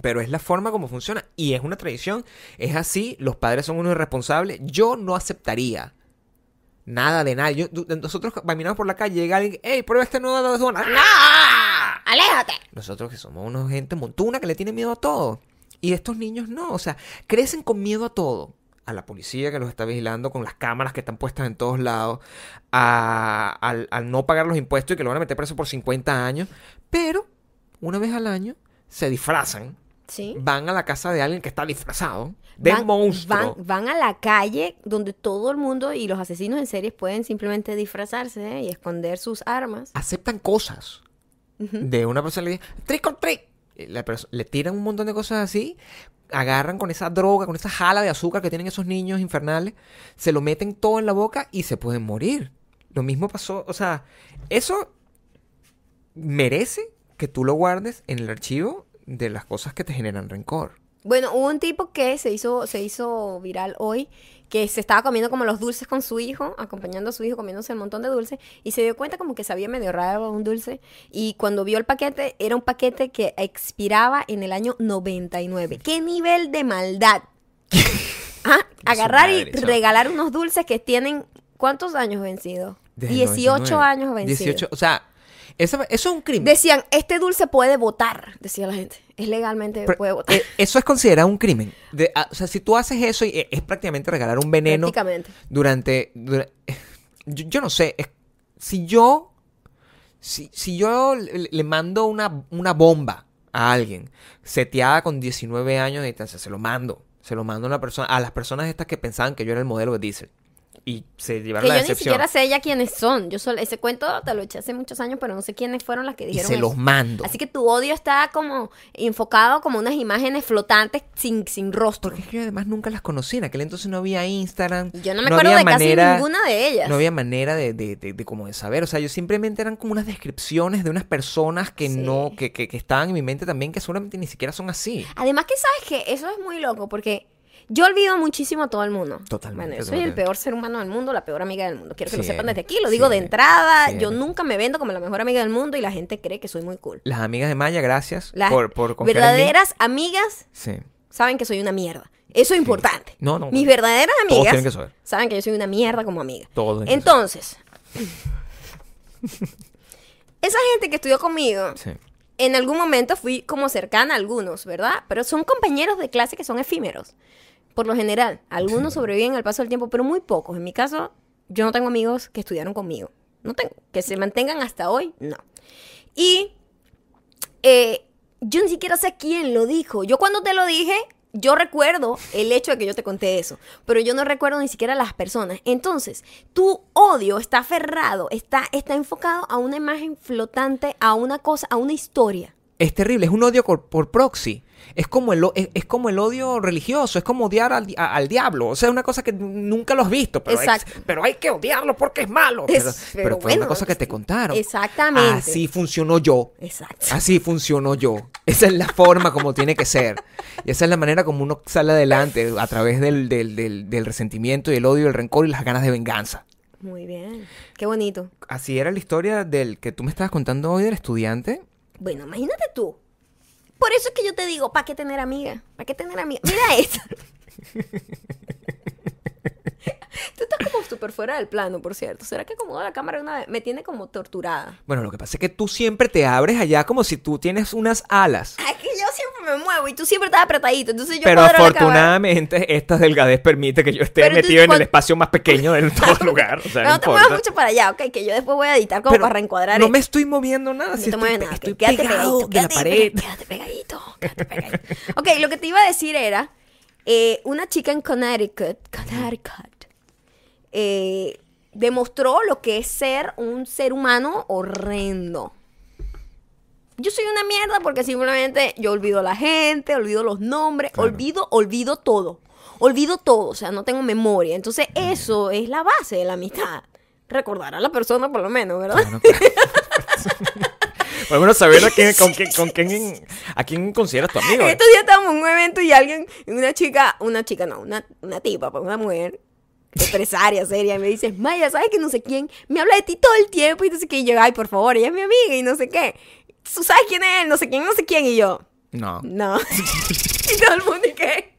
Pero es la forma como funciona. Y es una tradición. Es así. Los padres son unos irresponsables. Yo no aceptaría nada de nada. Yo- nosotros caminamos por la calle, llega alguien, hey, prueba este nuevo dona. ¡Ah! ¡Aléjate! Nosotros que somos una gente montuna que le tiene miedo a todo. Y estos niños no, o sea, crecen con miedo a todo. A la policía que los está vigilando con las cámaras que están puestas en todos lados, a, al, al no pagar los impuestos y que lo van a meter preso por 50 años. Pero, una vez al año, se disfrazan, Sí. van a la casa de alguien que está disfrazado, de Van- monstruo. Van, van a la calle donde todo el mundo y los asesinos en series pueden simplemente disfrazarse ¿eh? y esconder sus armas. aceptan cosas de una persona le dice trick or Y perso- le tiran un montón de cosas así agarran con esa droga con esa jala de azúcar que tienen esos niños infernales se lo meten todo en la boca y se pueden morir. Lo mismo pasó o sea eso merece que tú lo guardes en el archivo de las cosas que te generan rencor Bueno, hubo un tipo que se hizo, se hizo viral hoy, que se estaba comiendo como los dulces con su hijo, acompañando a su hijo comiéndose un montón de dulces, y se dio cuenta como que sabía medio raro un dulce, y cuando vio el paquete, era un paquete que expiraba en el año 99. ¿Qué nivel de maldad? [LAUGHS] Ah, Agarrar y regalar unos dulces que tienen, ¿cuántos años vencidos? Desde el 18 99. años vencidos. 18 o sea esa- eso es un crimen Decían, este dulce puede votar, decía la gente. Es legalmente Pero, puede votar. eh, eso es considerado un crimen. De- ah, o sea, si tú haces eso, y, eh, es prácticamente regalar un veneno Prácticamente. durante... dura- yo, yo no sé, es- si yo... Si, si yo le, le mando una, una bomba a alguien seteada con 19 años de distancia, se lo mando. Se lo mando a, una persona, a las personas estas que pensaban que yo era el modelo de Diesel. Y se Que llevaron yo la ni decepción. siquiera sé ya quiénes son. Yo solo, ese cuento te lo eché hace muchos años, pero no sé quiénes fueron las que y dijeron se eso. los mando. Así que tu odio está como enfocado como unas imágenes flotantes sin, sin rostro. Porque es que yo además nunca las conocí. En aquel entonces no había Instagram. Yo no me acuerdo de casi ninguna de ellas. No había manera de, de, de- de como de saber. O sea, yo simplemente eran como unas descripciones de unas personas que Sí. no, que, que, que estaban en mi mente también, que seguramente ni siquiera son así. Además que sabes que eso es muy loco porque yo olvido muchísimo a todo el mundo. Totalmente, Bueno, yo soy el peor ser humano del mundo, la peor amiga del mundo. Quiero que lo sepan desde aquí, lo sí, digo de entrada. sí. Yo nunca me vendo como la mejor amiga del mundo y la gente cree que soy muy cool. Las amigas de Maya, gracias Las por, por confiar en mí. verdaderas amigas Sí. saben que soy una mierda. Eso es importante. No, no, Mis verdaderas Todos amigas tienen que saber. saben que yo soy una mierda como amiga. Todos Entonces, [LAUGHS] esa gente que estudió conmigo, Sí. en algún momento fui como cercana a algunos, ¿verdad? Pero son compañeros de clase que son efímeros. Por lo general, algunos sobreviven al paso del tiempo, pero muy pocos. En mi caso, yo no tengo amigos que estudiaron conmigo. No tengo. Que se mantengan hasta hoy, no. Y eh, yo ni siquiera sé quién lo dijo. Yo cuando te lo dije, yo recuerdo el hecho de que yo te conté eso, pero yo no recuerdo ni siquiera las personas. Entonces, tu odio está aferrado, está, está enfocado a una imagen flotante, a una cosa, a una historia. Es terrible, es un odio por, por proxy. Es como, el, es, es como el odio religioso, es como odiar al, a- al diablo. O sea, es una cosa que nunca lo has visto, pero, hay, pero hay que odiarlo porque es malo. Es- pero, pero pero fue bueno, una cosa que te contaron. exactamente. Así funcionó yo. Exacto. Así funcionó yo. Esa es la forma como tiene que ser. Y esa es la manera como uno sale adelante a través del, del, del, del resentimiento y el odio, el rencor y las ganas de venganza. Muy bien. Qué bonito. Así era la historia del que tú me estabas contando hoy del estudiante. Bueno, imagínate tú. Por eso es que yo te digo, ¿para qué tener amiga? ¿Para qué tener amiga? Mira esto. [LAUGHS] Tú estás como súper fuera del plano, por cierto. ¿Será que acomodo la cámara una vez? Me tiene como torturada. Bueno, lo que pasa es que tú siempre te abres allá como si tú tienes unas alas. Ah, me muevo y tú siempre estás apretadito. Entonces yo Pero afortunadamente esta delgadez permite que yo esté Pero tú- metido en el espacio más pequeño de [LAUGHS] todo lugar. O sea, no, no, te muevas mucho para allá, ok, que yo después voy a editar como Pero para reencuadrar no me estoy moviendo nada. No si te estoy, nada, estoy quédate pegado pegadito, de la quédate pared. Quédate pegadito, quédate pegadito. Ok, lo que te iba a decir era, eh, una chica en Connecticut, Connecticut, eh, demostró lo que es ser un ser humano horrendo. Yo soy una mierda porque simplemente yo olvido a la gente, olvido los nombres, Claro. olvido, olvido todo. Olvido todo, o sea, no tengo memoria. Entonces, eso es la base de la amistad. Recordar a la persona por lo menos, ¿verdad? Claro. [LAUGHS] Por lo menos saber a quién, con quién, con quién, a quién consideras tu amigo. Estos días estábamos en un evento y alguien, una chica, una chica no, una, una tipa, pues una mujer, empresaria, seria, y me dice, Maya, ¿sabes que no sé quién? Me habla de ti todo el tiempo y no sé qué. Y yo, ay, por favor, ella es mi amiga y no sé qué. ¿Tú sabes quién es él? No sé quién, no sé quién. Y yo, No. no. [LAUGHS] y todo el mundo, ¿y qué?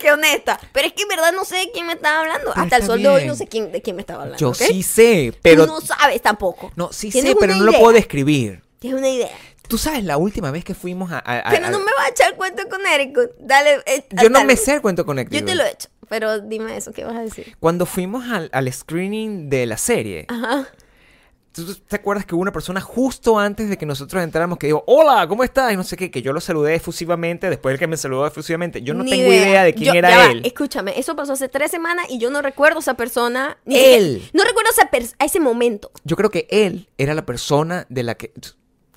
Qué honesta. Pero es que en verdad no sé de quién me estaba hablando. Pero Hasta el sol de hoy bien. no sé quién, de quién me estaba hablando. Yo ¿ok? sí sé, Tú pero... no sabes tampoco. No, sí sé, pero no lo puedo describir. Tienes una idea. Tú sabes, la última vez que fuimos a... a- a- Pero no me vas a echar cuento con Eric. Dale. eh, Yo no me sé el cuento conectivo. Yo te lo he hecho, pero dime eso, ¿qué vas a decir? Cuando fuimos al, al screening de la serie, Ajá. ¿Tú te acuerdas que hubo una persona justo antes de que nosotros entráramos que dijo, hola, ¿cómo estás? Y no sé qué, que yo lo saludé efusivamente, después el que me saludó efusivamente. Yo no Ni tengo idea. de quién Yo- era ya va, él. Escúchame, eso pasó hace tres semanas y yo no recuerdo a esa persona. ni Él. siquiera- No recuerdo a, esa a ese momento, Yo creo que él era la persona de la que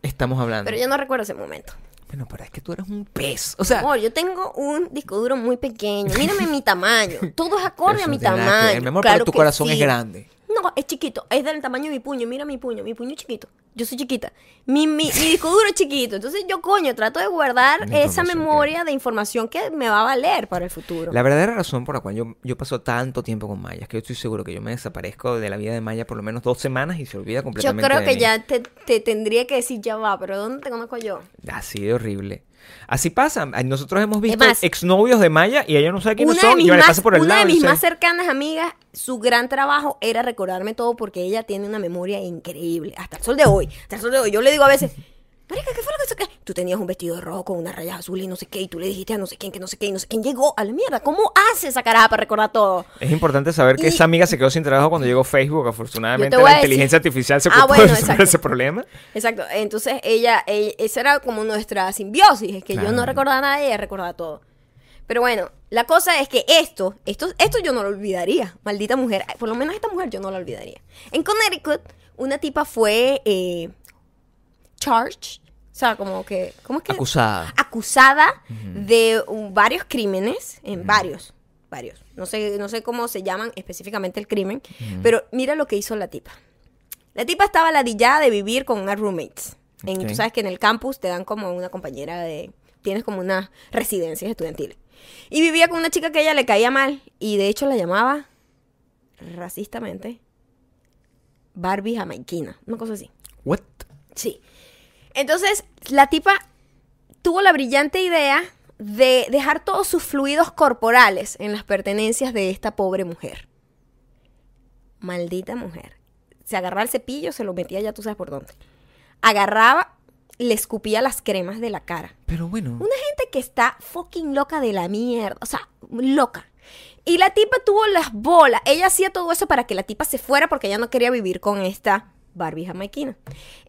estamos hablando. pero yo no recuerdo ese momento. Bueno, pero es que tú eres un pez. O sea, Amor, yo tengo un disco duro muy pequeño. Mírame mi tamaño. Todo es acorde a mi que tamaño. Mi amor, Claro pero tu corazón sí. es grande. No, es chiquito. Es del tamaño de mi puño. Mira mi puño. Mi puño es chiquito. Yo soy chiquita. Mi, mi, mi disco duro es chiquito. Entonces yo, coño, trato de guardar esa que- memoria de información que me va a valer para el futuro. La verdadera razón por la cual yo, yo paso tanto tiempo con Maya es que yo estoy seguro que yo me desaparezco de la vida de Maya por lo menos dos semanas y se olvida Yo completamente creo de que mí. ya te, te tendría que decir, ya va, pero ¿dónde te conozco yo? Así de horrible. Así pasa. Nosotros hemos visto más, exnovios de Maya y ella no sabe quiénes Una son y yo le paso por el una lado. de mis sé- más cercanas amigas, su gran trabajo era recordarme todo porque ella tiene una memoria increíble. Hasta el sol de hoy. Hasta el sol de hoy. Yo le digo a veces, Marica, ¿qué fue lo que saqué? Tú tenías un vestido rojo con unas rayas azules y no sé qué, y tú le dijiste a no sé quién que no sé qué, y no sé quién llegó a la mierda. ¿Cómo hace esa caraja para recordar todo? Es importante saber que Y- esa amiga se quedó sin trabajo cuando llegó Facebook. Afortunadamente la decir- inteligencia artificial se Ah, ocupó bueno, de resolver ese problema. Exacto. Entonces ella, ella- esa era como nuestra simbiosis, es que yo no recordaba nada y ella recordaba todo. Pero bueno, la cosa es que esto, esto, esto yo no lo olvidaría. Maldita mujer. Por lo menos esta mujer yo no la olvidaría. En Connecticut, una tipa fue eh, charged. O sea, como que. ¿Cómo es que? Acusada. acusada de varios crímenes, en varios, varios. No sé, no sé cómo se llaman específicamente el crimen, pero mira lo que hizo la tipa. La tipa estaba ladillada de vivir con unas roommates. En. Tú sabes que en el campus te dan como una compañera de... Tienes como unas residencias estudiantiles. Y vivía con una chica que a ella le caía mal y de hecho la llamaba racistamente Barbie jamaiquina, una cosa así. What? Sí. Entonces, la tipa tuvo la brillante idea de dejar todos sus fluidos corporales en las pertenencias de esta pobre mujer. Maldita mujer. Se agarraba el cepillo, se lo metía ya tú sabes por dónde. Agarraba, le escupía las cremas de la cara. Pero bueno. Una gente que está fucking loca de la mierda. O sea, loca. Y la tipa tuvo las bolas. Ella hacía todo eso para que la tipa se fuera porque ella no quería vivir con esta Barbie jamaiquina.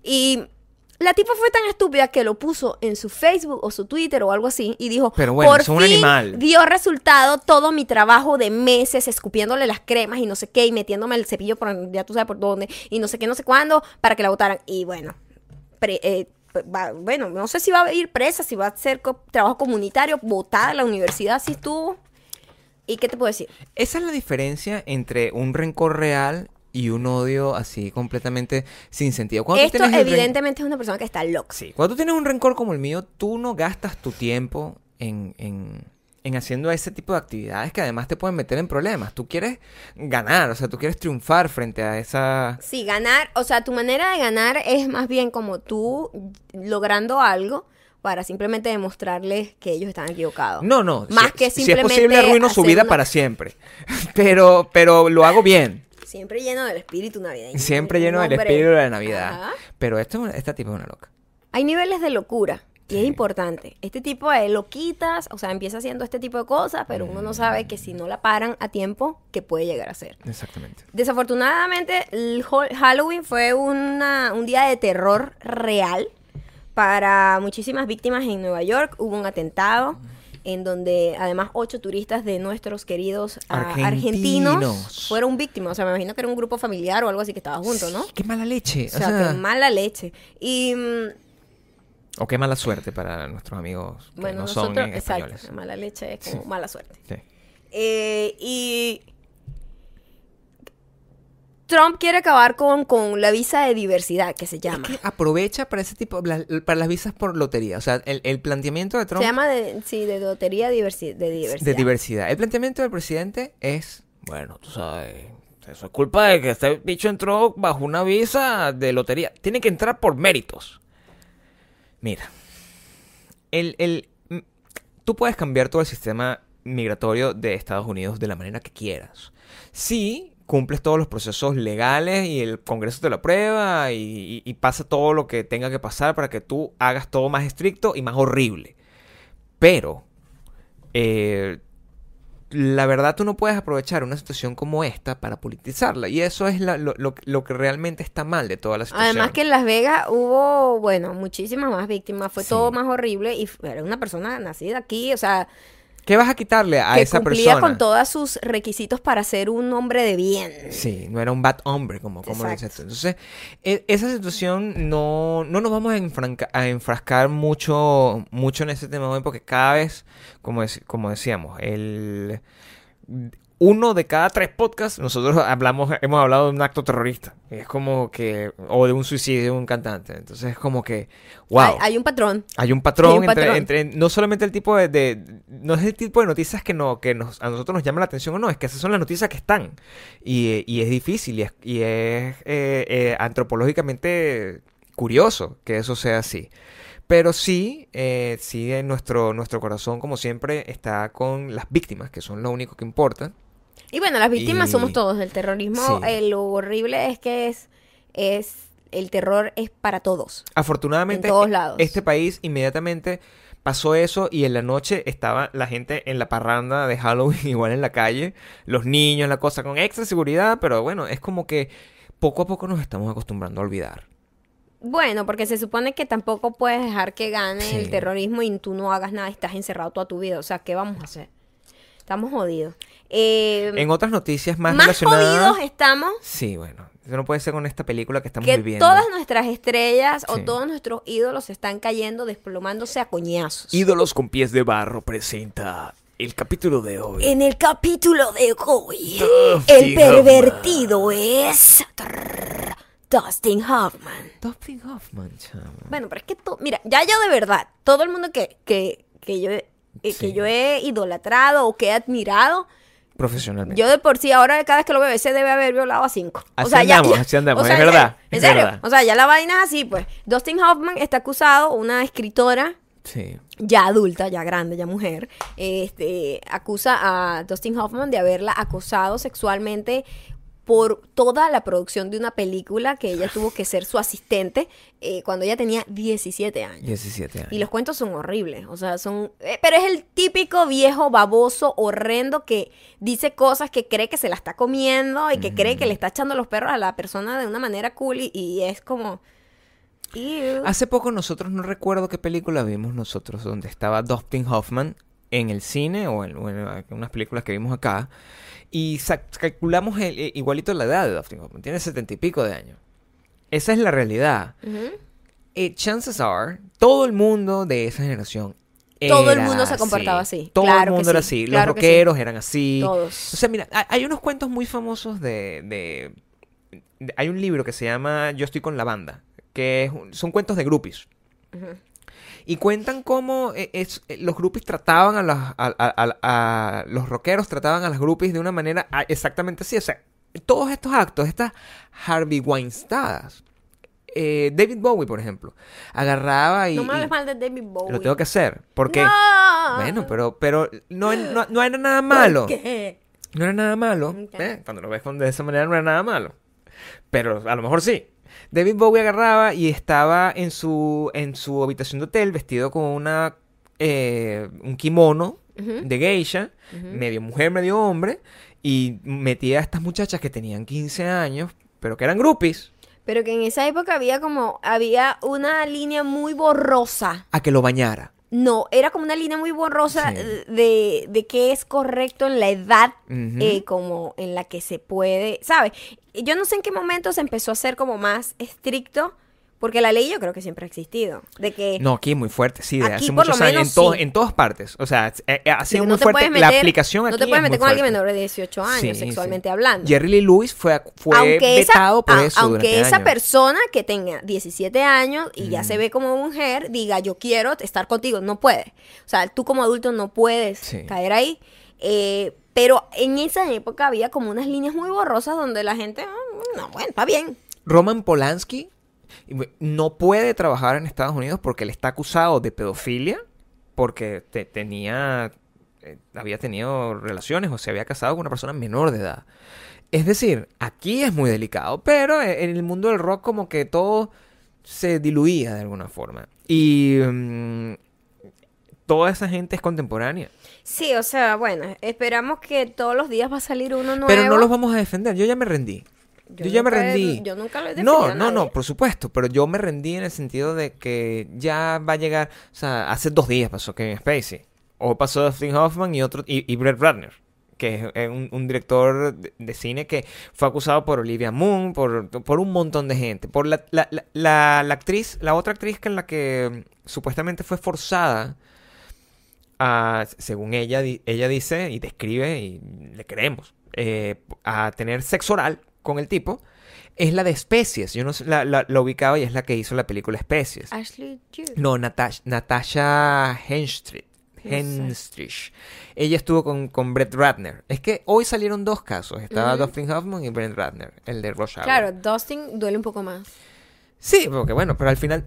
Y la tipa fue tan estúpida que lo puso en su Facebook o su Twitter o algo así y dijo, Pero bueno, por es un fin animal". dio resultado todo mi trabajo de meses escupiéndole las cremas y no sé qué y metiéndome el cepillo por ya tú sabes por dónde y no sé qué, no sé cuándo para que la votaran. Y bueno, pre- eh, va- bueno, no sé si va a ir presa, si va a hacer co- trabajo comunitario, votada a la universidad, si estuvo. ¿Y qué te puedo decir? Esa es la diferencia entre un rencor real y un odio así completamente sin sentido. Cuando Esto evidentemente es una persona que está loca. Sí, cuando tú tienes un rencor como el mío, tú no gastas tu tiempo en, en, en haciendo ese tipo de actividades que además te pueden meter en problemas. Tú quieres ganar, o sea, tú quieres triunfar frente a esa... Sí, ganar, o sea, tu manera de ganar es más bien como tú logrando algo para simplemente demostrarles que ellos están equivocados. No, no. Más si, que si es simplemente posible, arruino su vida para siempre. [LAUGHS] Pero, pero lo hago bien. Siempre lleno del espíritu navideño. Siempre lleno del espíritu de la Navidad. Ajá. Pero esto, esta tipa es una loca. Hay niveles de locura. Y es importante. Este tipo de loquitas, o sea, empieza haciendo este tipo de cosas, pero uno no sabe que si no la paran a tiempo, que puede llegar a ser. Exactamente. Desafortunadamente, el Halloween fue una- un día de terror real para muchísimas víctimas en Nueva York. Hubo un atentado en donde además ocho turistas de nuestros queridos ah, Argentinos. argentinos fueron víctimas. O sea, me imagino que era un grupo familiar o algo así que estaba junto, ¿no? Qué mala leche. O sea, qué mala leche. Y mm, o qué mala suerte para nuestros amigos que bueno, no son nosotros, en exacto, mala leche es como mala suerte. Sí. Eh, y Trump quiere acabar con, con la visa de diversidad, que se llama. Es que aprovecha para ese tipo, la- para las visas por lotería. O sea, el, el planteamiento de Trump Se llama, de, sí, de lotería diversi- de diversidad. de diversidad. El planteamiento del presidente es, bueno, tú sabes, eso es culpa de que este bicho entró bajo una visa de lotería. Tiene que entrar por méritos. Mira, el, el, tú puedes cambiar todo el sistema migratorio de Estados Unidos de la manera que quieras. Si cumples todos los procesos legales y el Congreso te lo aprueba y, y- y pasa todo lo que tenga que pasar para que tú hagas todo más estricto y más horrible. Pero, eh, la verdad tú no puedes aprovechar una situación como esta para politizarla. Y eso es la- lo, lo- lo que realmente está mal de toda la situación. Además que en Las Vegas hubo, bueno, muchísimas más víctimas, fue Sí. todo más horrible y era una persona nacida aquí, o sea, ¿Qué vas a quitarle a que esa cumplía persona? con todos sus requisitos para ser un hombre de bien. Sí, no era un bad hombre, como, como lo dices tú. Entonces, e- esa situación no, no nos vamos a, a enfrascar mucho, mucho en ese tema hoy, porque cada vez, como, dec- como decíamos, el uno de cada tres podcasts, nosotros hablamos, hemos hablado de un acto terrorista. Es como que, o de un suicidio de un cantante. Entonces es como que, wow. Hay, hay un patrón. Hay un patrón, Hay un entre, patrón. entre- no solamente el tipo de, de- no es el tipo de noticias que no que nos, a nosotros nos llama la atención o no, es que esas son las noticias que están y, y es difícil y es, y es, eh, eh, antropológicamente curioso que eso sea así. Pero sí, eh, sí en nuestro, nuestro corazón, como siempre, está con las víctimas, que son lo único que importa. Y bueno, las víctimas Y- somos todos del terrorismo. Sí. Eh, lo horrible es que es, es, el terror es para todos. Afortunadamente, En todos lados. este país inmediatamente pasó eso y en la noche estaba la gente en la parranda de Halloween [LAUGHS] igual en la calle, los niños, la cosa con extra seguridad, pero bueno, es como que poco a poco nos estamos acostumbrando a olvidar. Bueno, porque se supone que tampoco puedes dejar que gane Sí. el terrorismo y tú no hagas nada estás encerrado toda tu vida. O sea, ¿qué vamos a hacer? Estamos jodidos. Eh, En otras noticias más, más relacionadas... jodidos estamos Sí, bueno, eso no puede ser con esta película que estamos que viviendo. todas nuestras estrellas o todos nuestros ídolos están cayendo, desplomándose a coñazos. Ídolos con pies de barro presenta el capítulo de hoy. En el capítulo de hoy, Dustin el pervertido es trrr, Dustin Hoffman. Dustin Hoffman, chamo. Bueno, pero es que tú, mira, ya yo de verdad, todo el mundo que, que, que yo, eh, Sí. que yo he idolatrado o que he admirado, Profesionalmente. yo de por sí ahora cada vez que lo veo, ese debe haber violado a cinco. Así andamos, así andamos, es verdad, ¿En es serio? verdad. O sea, ya la vaina es así, pues. Dustin Hoffman está acusado, una escritora Sí. ya adulta, ya grande, ya mujer, este, acusa a Dustin Hoffman de haberla acosado sexualmente por toda la producción de una película que ella tuvo que ser su asistente eh, cuando ella tenía 17 años. 17 años. Y los cuentos son horribles, o sea, son... eh, pero es el típico viejo baboso, horrendo, que dice cosas que cree que se la está comiendo y que cree que le está echando los perros a la persona de una manera cool y, y es como... "Ew". Hace poco nosotros, no recuerdo qué película vimos nosotros, donde estaba Dustin Hoffman en el cine o en, o en unas películas que vimos acá, y calculamos el, eh, igualito la edad de Dustin Hoffman, tiene setenta y pico de años. Esa es la realidad. Eh, chances are, todo el mundo de esa generación Todo el mundo se comportaba así. Todo Claro el mundo era sí, así. claro Los sí. rockeros eran así. Todos. O sea, mira, ha- hay unos cuentos muy famosos de, de- de- Hay un libro que se llama Yo estoy con la banda, que es un- son cuentos de groupies. Ujú. Y cuentan cómo eh, es- eh, los groupies trataban a, las- a- a- a- a- los rockeros trataban a las groupies de una manera ah, exactamente así. O sea, todos estos actos, estas Harvey Weinsteinas. eh, David Bowie, por ejemplo, agarraba y... No me hables mal de David Bowie. lo tengo que hacer. Porque... No. Bueno, pero, pero no, no, no era nada malo. ¿Por qué? No era nada malo. ¿eh? Cuando lo ves con- de esa manera no era nada malo. Pero a lo mejor sí. David Bowie agarraba y estaba en su, en su habitación de hotel vestido con una eh, un kimono de geisha, medio mujer, medio hombre, y metía a estas muchachas que tenían 15 años, pero que eran groupies. Pero que en esa época había como, había una línea muy borrosa. A que lo bañara. No, era como una línea muy borrosa Sí. eh, de, de qué es correcto en la edad eh, como en la que se puede, ¿sabes? Yo no sé en qué momento se empezó a hacer como más estricto, porque la ley yo creo que siempre ha existido, de que No, aquí muy fuerte, sí, de Aquí hace muchos años, en, todo- sí. en todas partes. O sea, eh, eh, ha sido que muy fuerte. la aplicación aquí no te puedes es meter con alguien menor de 18 años Sí, sí. sexualmente hablando. Jerry Lee Lewis fue, fue vetado por a- eso aunque esa años. persona que tenga 17 años y ya Mm. se ve como mujer diga yo quiero estar contigo, no puede. O sea, tú como adulto no puedes caer ahí. Eh, pero en esa época había como unas líneas muy borrosas donde la gente, "Ah, no, bueno, está bien. Roman Polanski no puede trabajar en Estados Unidos porque él está acusado de pedofilia, porque te- tenía, eh, había tenido relaciones o se había casado con una persona menor de edad. Es decir, aquí es muy delicado, pero e- en el mundo del rock como que todo se diluía de alguna forma. Y mm, toda esa gente es contemporánea. Sí, o sea, bueno, esperamos que todos los días va a salir uno nuevo. Pero no los vamos a defender, yo ya me rendí. Yo, ya me he- rendí. yo nunca lo he No, no, no, por supuesto, pero yo me rendí en el sentido de que ya va a llegar, o sea, hace dos días pasó Kevin Spacey, o pasó Dustin Hoffman y otro, y, y Brett Ratner, que es un, un director de, cine que fue acusado por Olivia Moon, por, por un montón de gente, por la, la, la, actriz, la otra actriz que en la que supuestamente fue forzada a, según ella, ella dice y describe, y le creemos, eh, a tener sexo oral con el tipo, es la de Especies. Yo no sé, la, la, la ubicaba y es la que hizo la película Especies. Ashley Judd. No, Natasha, Natasha. Henstridge. Ella estuvo con, con Brett Ratner. Es que hoy salieron dos casos. Estaba Ujú. Dustin Hoffman y Brett Ratner, el de Rush Hour. Claro, Dustin duele un poco más. Sí, porque bueno, pero al final,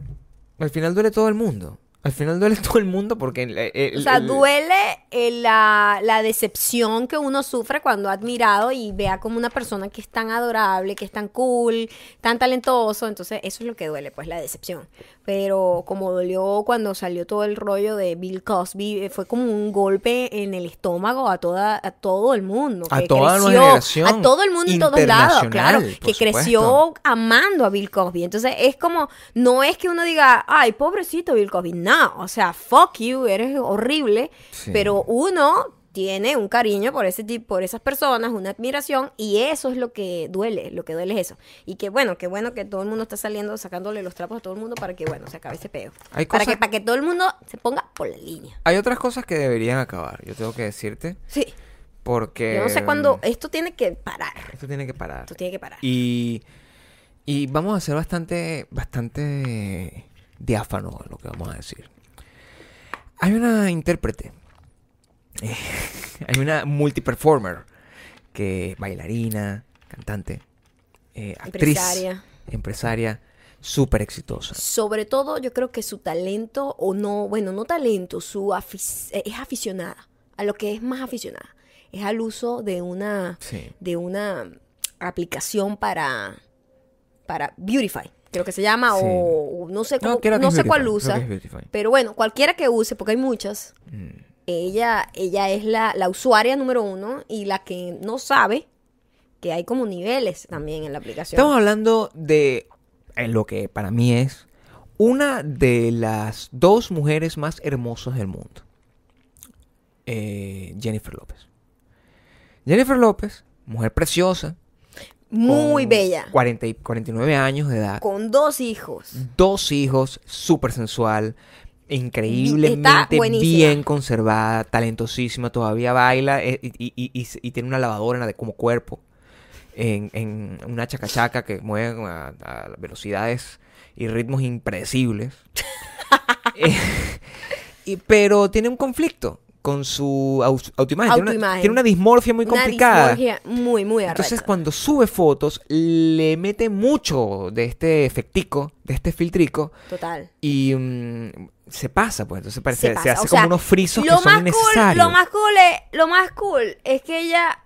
al final duele todo el mundo. Al final duele [LAUGHS] todo el mundo porque... el- el- O sea, el- duele eh, la, la decepción que uno sufre cuando ha admirado y vea como una persona que es tan adorable, que es tan cool, tan talentoso. Entonces, eso es lo que duele, pues la decepción. Pero como dolió cuando salió todo el rollo de Bill Cosby, eh, fue como un golpe en el estómago a toda a todo el mundo. A que toda una creció, generación A todo el mundo en todos lados, claro. Que creció amando a Bill Cosby. Entonces es como, no es que uno diga, ay, pobrecito Bill Cosby. No, o sea, fuck you, eres horrible. Sí. Pero uno tiene un cariño por ese tipo, por esas personas, una admiración, y eso es lo que duele, lo que duele es eso. Y que bueno, que bueno que todo el mundo está saliendo, sacándole los trapos a todo el mundo para que, bueno, se acabe ese peo. Hay Para cosas- que, para que todo el mundo se ponga por la línea. Hay otras cosas que deberían acabar, yo tengo que decirte, Sí. porque... Yo no sé cuándo, esto tiene que parar. Esto tiene que parar. Esto tiene que parar. Y, y vamos a ser bastante, bastante diáfano en lo que vamos a decir. Hay una intérprete, eh, [LAUGHS] hay una multiperformer, que bailarina, cantante, eh, actriz, Empresaria. empresaria, súper exitosa. Sobre todo, yo creo que su talento, o no, bueno, no talento, su afic- eh, es aficionada. A lo que es más aficionada. Es al uso de una, Sí. de una aplicación para, para Beautify, creo que se llama, Sí. o, no sé, cómo- no sé cuál Beautify, usa. Pero bueno, cualquiera que use, porque hay muchas, Mm. Ella, ella es la, la usuaria número uno y la que no sabe que hay como niveles también en la aplicación. Estamos hablando de eh, lo que para mí es una de las dos mujeres más hermosas del mundo. Eh, Jennifer López. Jennifer López, mujer preciosa. Muy bella. 40 y 49 años de edad. Con dos hijos. Dos hijos, súper sensual. Increíblemente bien conservada, talentosísima, todavía baila eh, y, y- y- y- y tiene una lavadora de como cuerpo. En, en una chacachaca que mueve a, a velocidades y ritmos impredecibles. [LAUGHS] Eh, y- pero tiene un conflicto con su autoimagen. Tiene una, Autoimagen. tiene una dismorfia muy Una complicada. dismorfia muy, muy arrecha. Entonces, cuando sube fotos, le mete mucho de este efectico, de este filtrico, Total. y mm, se pasa, pues. Entonces parece, Se se, hace O como sea, unos frisos que son más cool, innecesarios. lo más cool es, lo más cool es que ella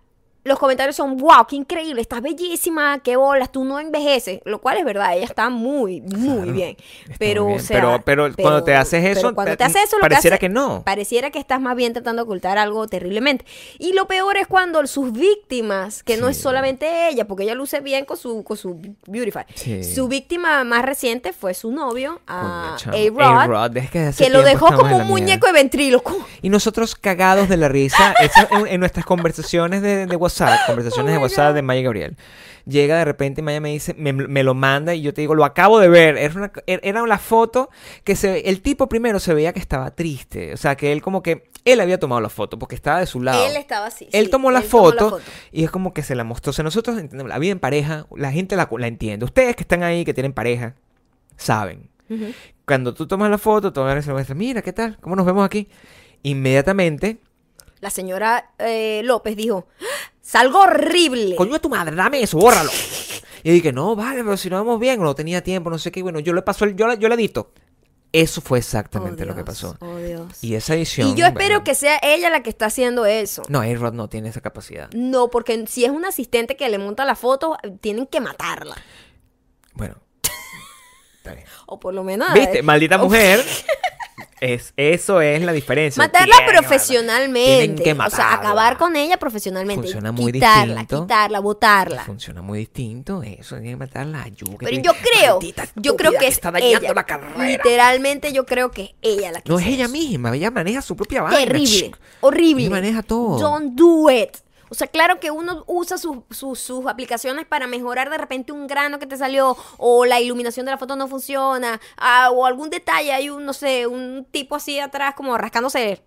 los comentarios son, wow, qué increíble, estás bellísima, qué bolas, tú no envejeces, lo cual es verdad, ella está muy, muy Claro, bien. Pero, muy o bien. sea, Pero- pero cuando te haces pero eso, cuando te- te haces eso, pareciera hace- que no. Pareciera que estás más bien tratando de ocultar algo terriblemente. Y lo peor es cuando sus víctimas, que no es Sí. solamente ella, porque ella luce bien con su, con su Beautify. Sí. Su víctima más reciente fue su novio, a. A-Rod, es que que lo dejó como un muñeco de ventríloco. Y nosotros cagados de la risa, en, en nuestras conversaciones de, de WhatsApp, conversaciones Oh de WhatsApp de Maya Gabriel. Llega de repente Maya me dice, me, me lo manda y yo te digo, lo acabo de ver. Era una, er- era una foto que se, el tipo primero se veía que estaba triste. O sea, que él como que, él había tomado la foto porque estaba de su lado. Él estaba así. Él sí, tomó, la, él tomó foto y es como que se la mostró. O sea, nosotros entendemos la vida en pareja, la gente la, la entiende. Ustedes que están ahí, que tienen pareja, saben. Cuando tú tomas la foto, tú agarras muestras, mira, ¿qué tal? ¿Cómo nos vemos aquí? Inmediatamente, La señora eh, López dijo. Salgo horrible. coño de tu madre, dame eso, bórralo. Y dije, no, vale, pero si nos vemos bien, no tenía tiempo, no sé qué. Bueno, yo le paso el, yo, la- yo le edito. Eso fue Oh, exactamente lo que pasó. Oh, Dios. Y esa edición. Y yo espero bueno, que sea ella la que está haciendo eso. No, A-Rod no tiene esa capacidad. No, porque si es un asistente que le monta la foto, tienen que matarla. Bueno. [LAUGHS] Está bien. O por lo menos. ¿Viste? Maldita mujer. [LAUGHS] [LAUGHS] Es, eso es la diferencia. Matarla que profesionalmente. Que O sea, matarla. acabar con ella profesionalmente. Funciona muy quitarla, distinto. quitarla, botarla. Funciona muy distinto eso, tiene que matarla que Pero yo creo, yo creo que es está dañando ella. la carrera. Literalmente yo creo que es ella la que No es ella misma, ella maneja su propia vaina. Terrible, horrible. Ella maneja todo. Don't do it. O sea, claro que uno usa sus, sus, sus aplicaciones para mejorar de repente un grano que te salió, o la iluminación de la foto no funciona, ah, o algún detalle, hay un, no sé, un tipo así atrás como rascándose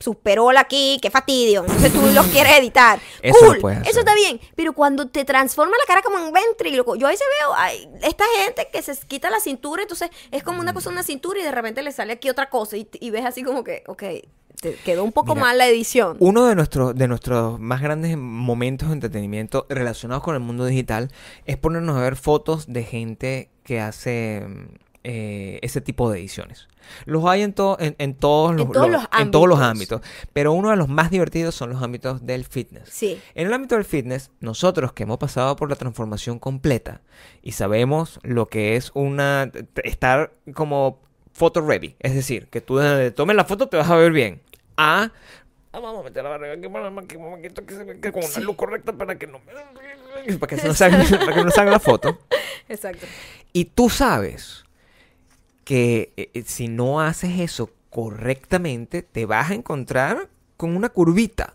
su perola aquí, qué fastidio. Entonces tú los quieres editar. [LAUGHS] Eso lo cool, puedes hacer. eso está bien. Pero cuando te transforma la cara como un ventríloco, yo ahí se veo, ay, esta gente que se quita la cintura, entonces es como una cosa, una cintura, y de repente le sale aquí otra cosa, y, y ves así como que, ok, te quedó un poco Mira, mal la edición. Uno de nuestros, de nuestros más grandes momentos de entretenimiento relacionados con el mundo digital es ponernos a ver fotos de gente que hace eh, ese tipo de ediciones. Los hay en, to- en, en todos, los, todos los- los en todos los ámbitos. pero uno de los más divertidos son los ámbitos del fitness. Sí. En el ámbito del fitness, nosotros que hemos pasado por la transformación completa y sabemos lo que es una estar como photo ready, es decir, que tú desde tomes la foto te vas a ver bien. A "Ah, vamos a meter la barriga aquí para que, que, que se que con una luz correcta para que no [LAUGHS] para que no salga, para que no salga la foto. [LAUGHS] Exacto. Y tú sabes que eh, eh, si no haces eso correctamente, te vas a encontrar con una curvita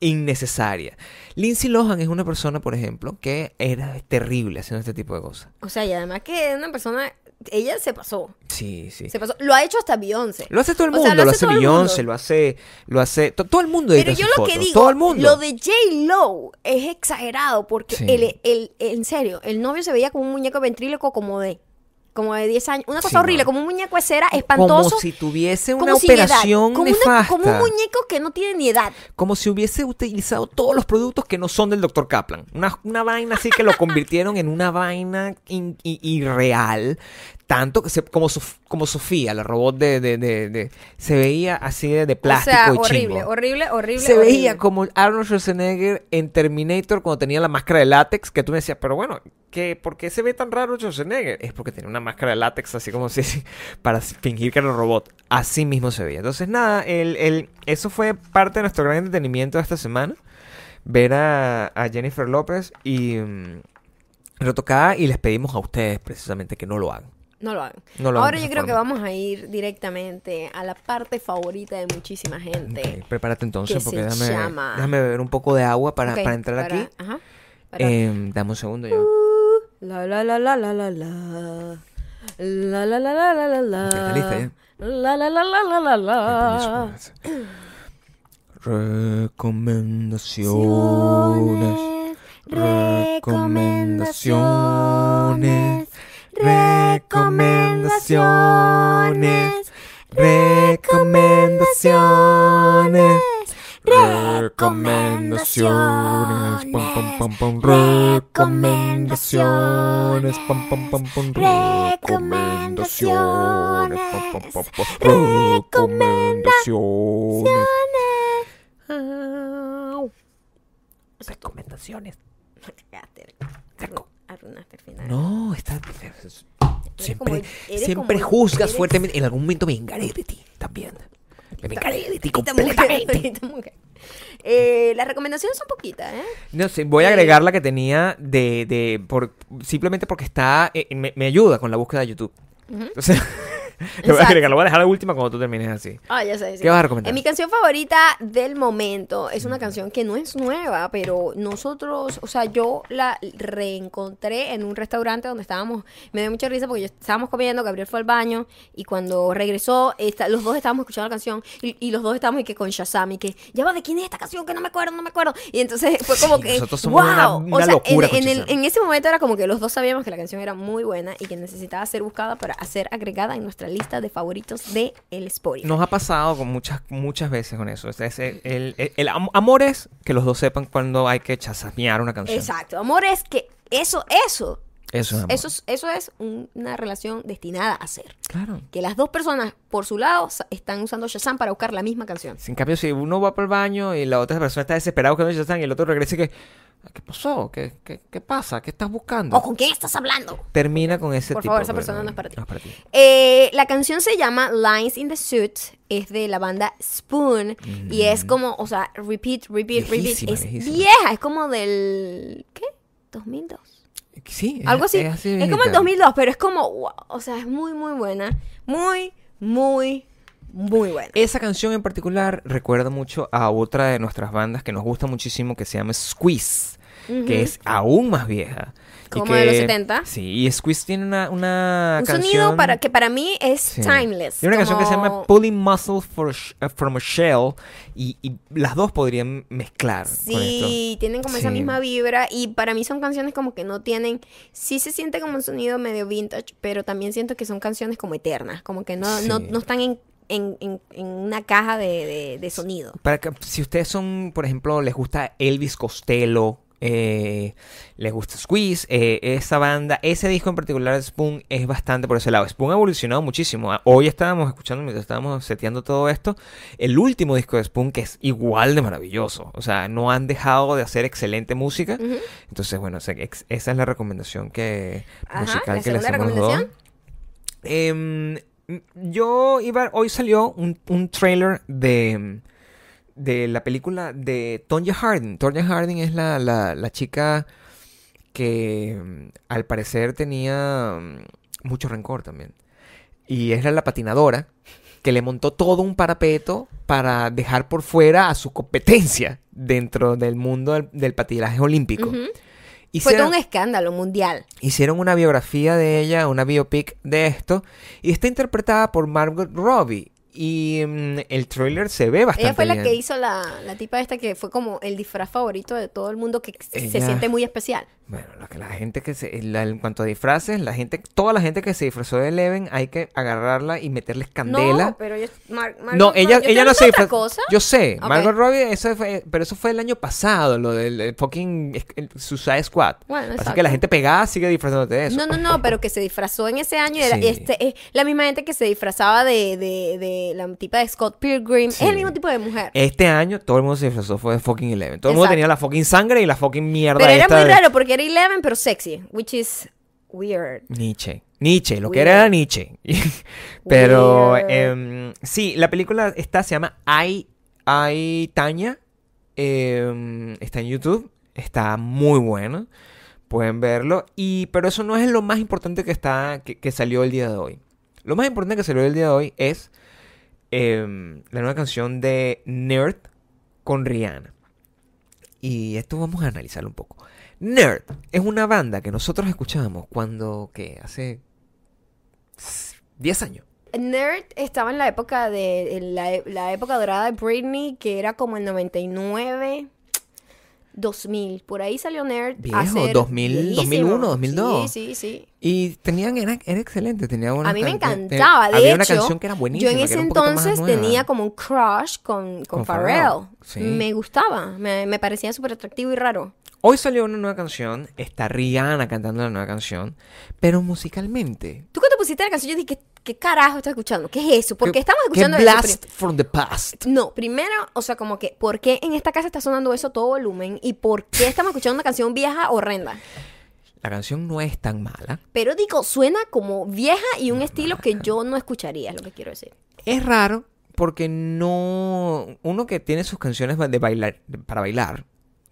innecesaria. Lindsay Lohan es una persona, por ejemplo, que era terrible haciendo este tipo de cosas. O sea, y además que es una persona, ella se pasó. Sí, sí. Se pasó. Lo ha hecho hasta Beyoncé. Lo hace todo el O sea, mundo, lo lo hace Beyoncé, lo hace, lo hace, to- todo el mundo Pero yo lo que digo, todo el mundo. lo de J. Lo es exagerado porque Sí. el, el- en serio, el novio se veía como un muñeco ventríloco como de como de 10 años, una cosa Sí, horrible, no. como un muñeco de cera espantoso. Como si tuviese una operación como, una- nefasta. como un muñeco que no tiene ni edad. como si hubiese utilizado todos los productos que no son del Dr. Kaplan. Una, una vaina así que lo [LAUGHS] convirtieron en una vaina in- irreal. Tanto que se- como, Sof- como Sofía, la robot de, de- de- de- Se veía así de, plástico o sea, y horrible, horrible, horrible. Se horrible. veía como Arnold Schwarzenegger en Terminator cuando tenía la máscara de látex, que tú me decías, pero bueno, ¿qué, ¿por qué se ve tan raro Schwarzenegger? Es porque tenía una máscara de látex así como si [LAUGHS] para fingir que era un robot. Así mismo se veía. Entonces, nada, el, el- eso fue parte de nuestro gran entretenimiento de esta semana. Ver a, a Jennifer López y mm, retocada y les pedimos a ustedes precisamente que no lo hagan. No lo hagan. No lo hagan Ahora de yo creo que forma. vamos a ir directamente a la parte favorita de muchísima gente. Ok, prepárate entonces que porque se déjame, llama- déjame beber un poco de agua para, Ok, para entrar para- aquí. Ajá. para- Eh, dame un segundo yo. La la la la la la la. La la la la la la la. ¿está lista ya? La la la la la la la. Recomendaciones. Recomendaciones. Recomendaciones. Recomendaciones. Recomendaciones. Pum, pum, pum, pum. Recomendaciones. Pum, pum, pum, pum. Recomendaciones. Pum, pum, pum, pum. Recomendaciones. Recomendaciones. Cagaste, Reco- Arruinaste el final. No, está. Siempre, siempre juzgas eres- fuertemente. En algún momento me vengaré de ti también. Me vengaré de ti completamente. [LAUGHS] Eh, las recomendaciones son poquitas, ¿eh? No sé, voy a Eh, agregar la que tenía de, de por, simplemente porque está, eh, me, me ayuda con la búsqueda de YouTube. Entonces, le voy a Exacto. agregar, lo voy a dejar la última cuando tú termines así. Ah, ya sé. sí. ¿Qué vas a recomendar? Eh, mi canción favorita del momento es una canción que no es nueva, pero nosotros, o sea, yo la reencontré en un restaurante donde estábamos, me dio mucha risa porque yo estábamos comiendo, Gabriel fue al baño y cuando regresó, esta- los dos estábamos escuchando la canción y, y los dos estábamos y que con Shazam y que, ya va, ¿de quién es esta canción? Que no me acuerdo, no me acuerdo. Y entonces fue como Sí, que, nosotros somos wow. una o sea, locura en, el- en ese momento era como que los dos sabíamos que la canción era muy buena y que necesitaba ser buscada para ser agregada en nuestra lista de favoritos de el Spotify. Nos ha pasado con muchas, muchas veces con eso. Es- el, el- el- el am- amor es que los dos sepan cuando hay que chasamear una canción. Exacto, amor es que eso, eso, Eso es amor. eso, es- eso es un- una relación destinada a ser. Claro. Que las dos personas, por su lado, están usando Shazam para buscar la misma canción. En cambio, si uno va para el baño y la otra persona está desesperada buscando Shazam y el otro regresa y que, ¿qué pasó? ¿Qué, qué, qué pasa? ¿Qué estás buscando? ¿O con quién estás hablando? Termina con ese Por tipo favor, esa persona no es para ti. No es para ti. Eh, la canción se llama Lines in the Suit, es de la banda Spoon y es como, o sea, repeat, repeat, repeat. Viejísima, Es viejísima. vieja, es como del, ¿qué? 2002. Sí, Algo así. es Es, como el viejita. 2002, pero es como, wow, o sea, es muy, muy buena. Muy, muy, muy buena. Esa canción en particular recuerda mucho a otra de nuestras bandas que nos gusta muchísimo que se llama Squeeze, que es aún más vieja. Como de los que- 70. Sí, y Squeeze tiene una, una Un canción... sonido para, que para mí es Sí. timeless. Tiene una canción que se llama Pulling Muscle for uh, from a Shell y, y las dos podrían mezclar con esto. Sí, tienen como esa misma vibra y para mí son canciones como que no tienen, sí se siente como un sonido medio vintage, pero también siento que son canciones como eternas, como que no, no, no están en, en, en- en una caja de, de- de sonido. Para que, si ustedes son, por ejemplo, les gusta Elvis Costello, eh, les gusta Squeeze, eh, esa banda, ese disco en particular de Spoon es bastante por ese lado. Spoon ha evolucionado muchísimo. Ah, Hoy estábamos escuchando, mientras estábamos seteando todo esto, el último disco de Spoon que es igual de maravilloso. O sea, no han dejado de hacer excelente música. Ujú. Entonces, bueno, esa es la recomendación que Ajá, musical ¿la que le segunda hacemos los dos. recomendación? Em, yo iba, hoy salió un, un trailer de, de la película de Tonya Harding. Tonya Harding es la, la, la chica que mm, al parecer tenía mm, mucho rencor también. Y era la patinadora que le montó todo un parapeto para dejar por fuera a su competencia dentro del mundo del, del patinaje olímpico. Fue todo un escándalo mundial. Hicieron una biografía de ella, una biopic de esto, y está interpretada por Margot Robbie. Y mm, el trailer se ve bastante Ella fue la bien. que hizo la, la tipa esta que fue como el disfraz favorito de todo el mundo que se siente muy especial. Bueno, lo que la gente que se... la- en cuanto a disfraces, la gente... Toda la gente que se disfrazó de Eleven hay que agarrarla y meterles candela. No, pero yo, Mar- No, ella, yo ella no se disfrazó. cosa. Yo sé. Margot Robbie, eso fue, pero eso fue el año pasado, lo del el fucking el Suicide Squad. Bueno, Así exacto. que la gente pegada sigue disfrazándote de eso. No, no, no, pero que se disfrazó en ese año era Sí. este, es la misma gente que se disfrazaba de, de, de la tipa de Scott Pilgrim. Sí. Es el mismo tipo de mujer. Este año todo el mundo se disfrazó, fue de fucking Eleven. Todo el mundo Exacto. tenía la fucking sangre y la fucking mierda pero era esta muy de- raro porque era Eleven, pero sexy, which is weird. Nietzsche. Nietzsche, lo que Weird. era era Nietzsche. [LAUGHS] Pero Weird. em, sí, la película esta se llama I, I Tanya. Em, está en YouTube. Está muy bueno. Pueden verlo. Y, pero eso no es lo más importante que está. que, que salió el día de hoy. Lo más importante que salió el día de hoy es em, la nueva canción de Nerd con Rihanna. Y esto vamos a analizarlo un poco. Nerd es una banda que nosotros escuchábamos cuando, ¿qué? Hace 10 años. Nerd estaba en la época de la, la época dorada de Britney, que era como el 99, 2000. Por ahí salió Nerd. Viejo, a ser 2000, viejísimo. 2001, 2002. Sí, sí, sí. Y tenían, era, era excelente, tenía una A mí me te- encantaba. De había hecho, una canción que era buenísima. yo en ese entonces tenía como un crush con, con, Con Pharrell. Pharrell, sí. Me gustaba, me, me parecía súper atractivo y raro. Hoy salió una nueva canción, está Rihanna cantando la nueva canción, pero musicalmente Tú cuando pusiste la canción, yo dije, ¿qué, ¿qué carajo estás escuchando? ¿Qué es eso? ¿Por qué estamos ¿Qué escuchando eso? blast from the past? No, primero, o sea, como que, ¿por qué en esta casa está sonando eso todo volumen? ¿Y por qué estamos escuchando una canción vieja horrenda? La canción no es tan mala. Pero digo, suena como vieja y un estilo que yo no escucharía, es lo que quiero decir. Es raro porque no. Uno que tiene sus canciones de bailar, para bailar.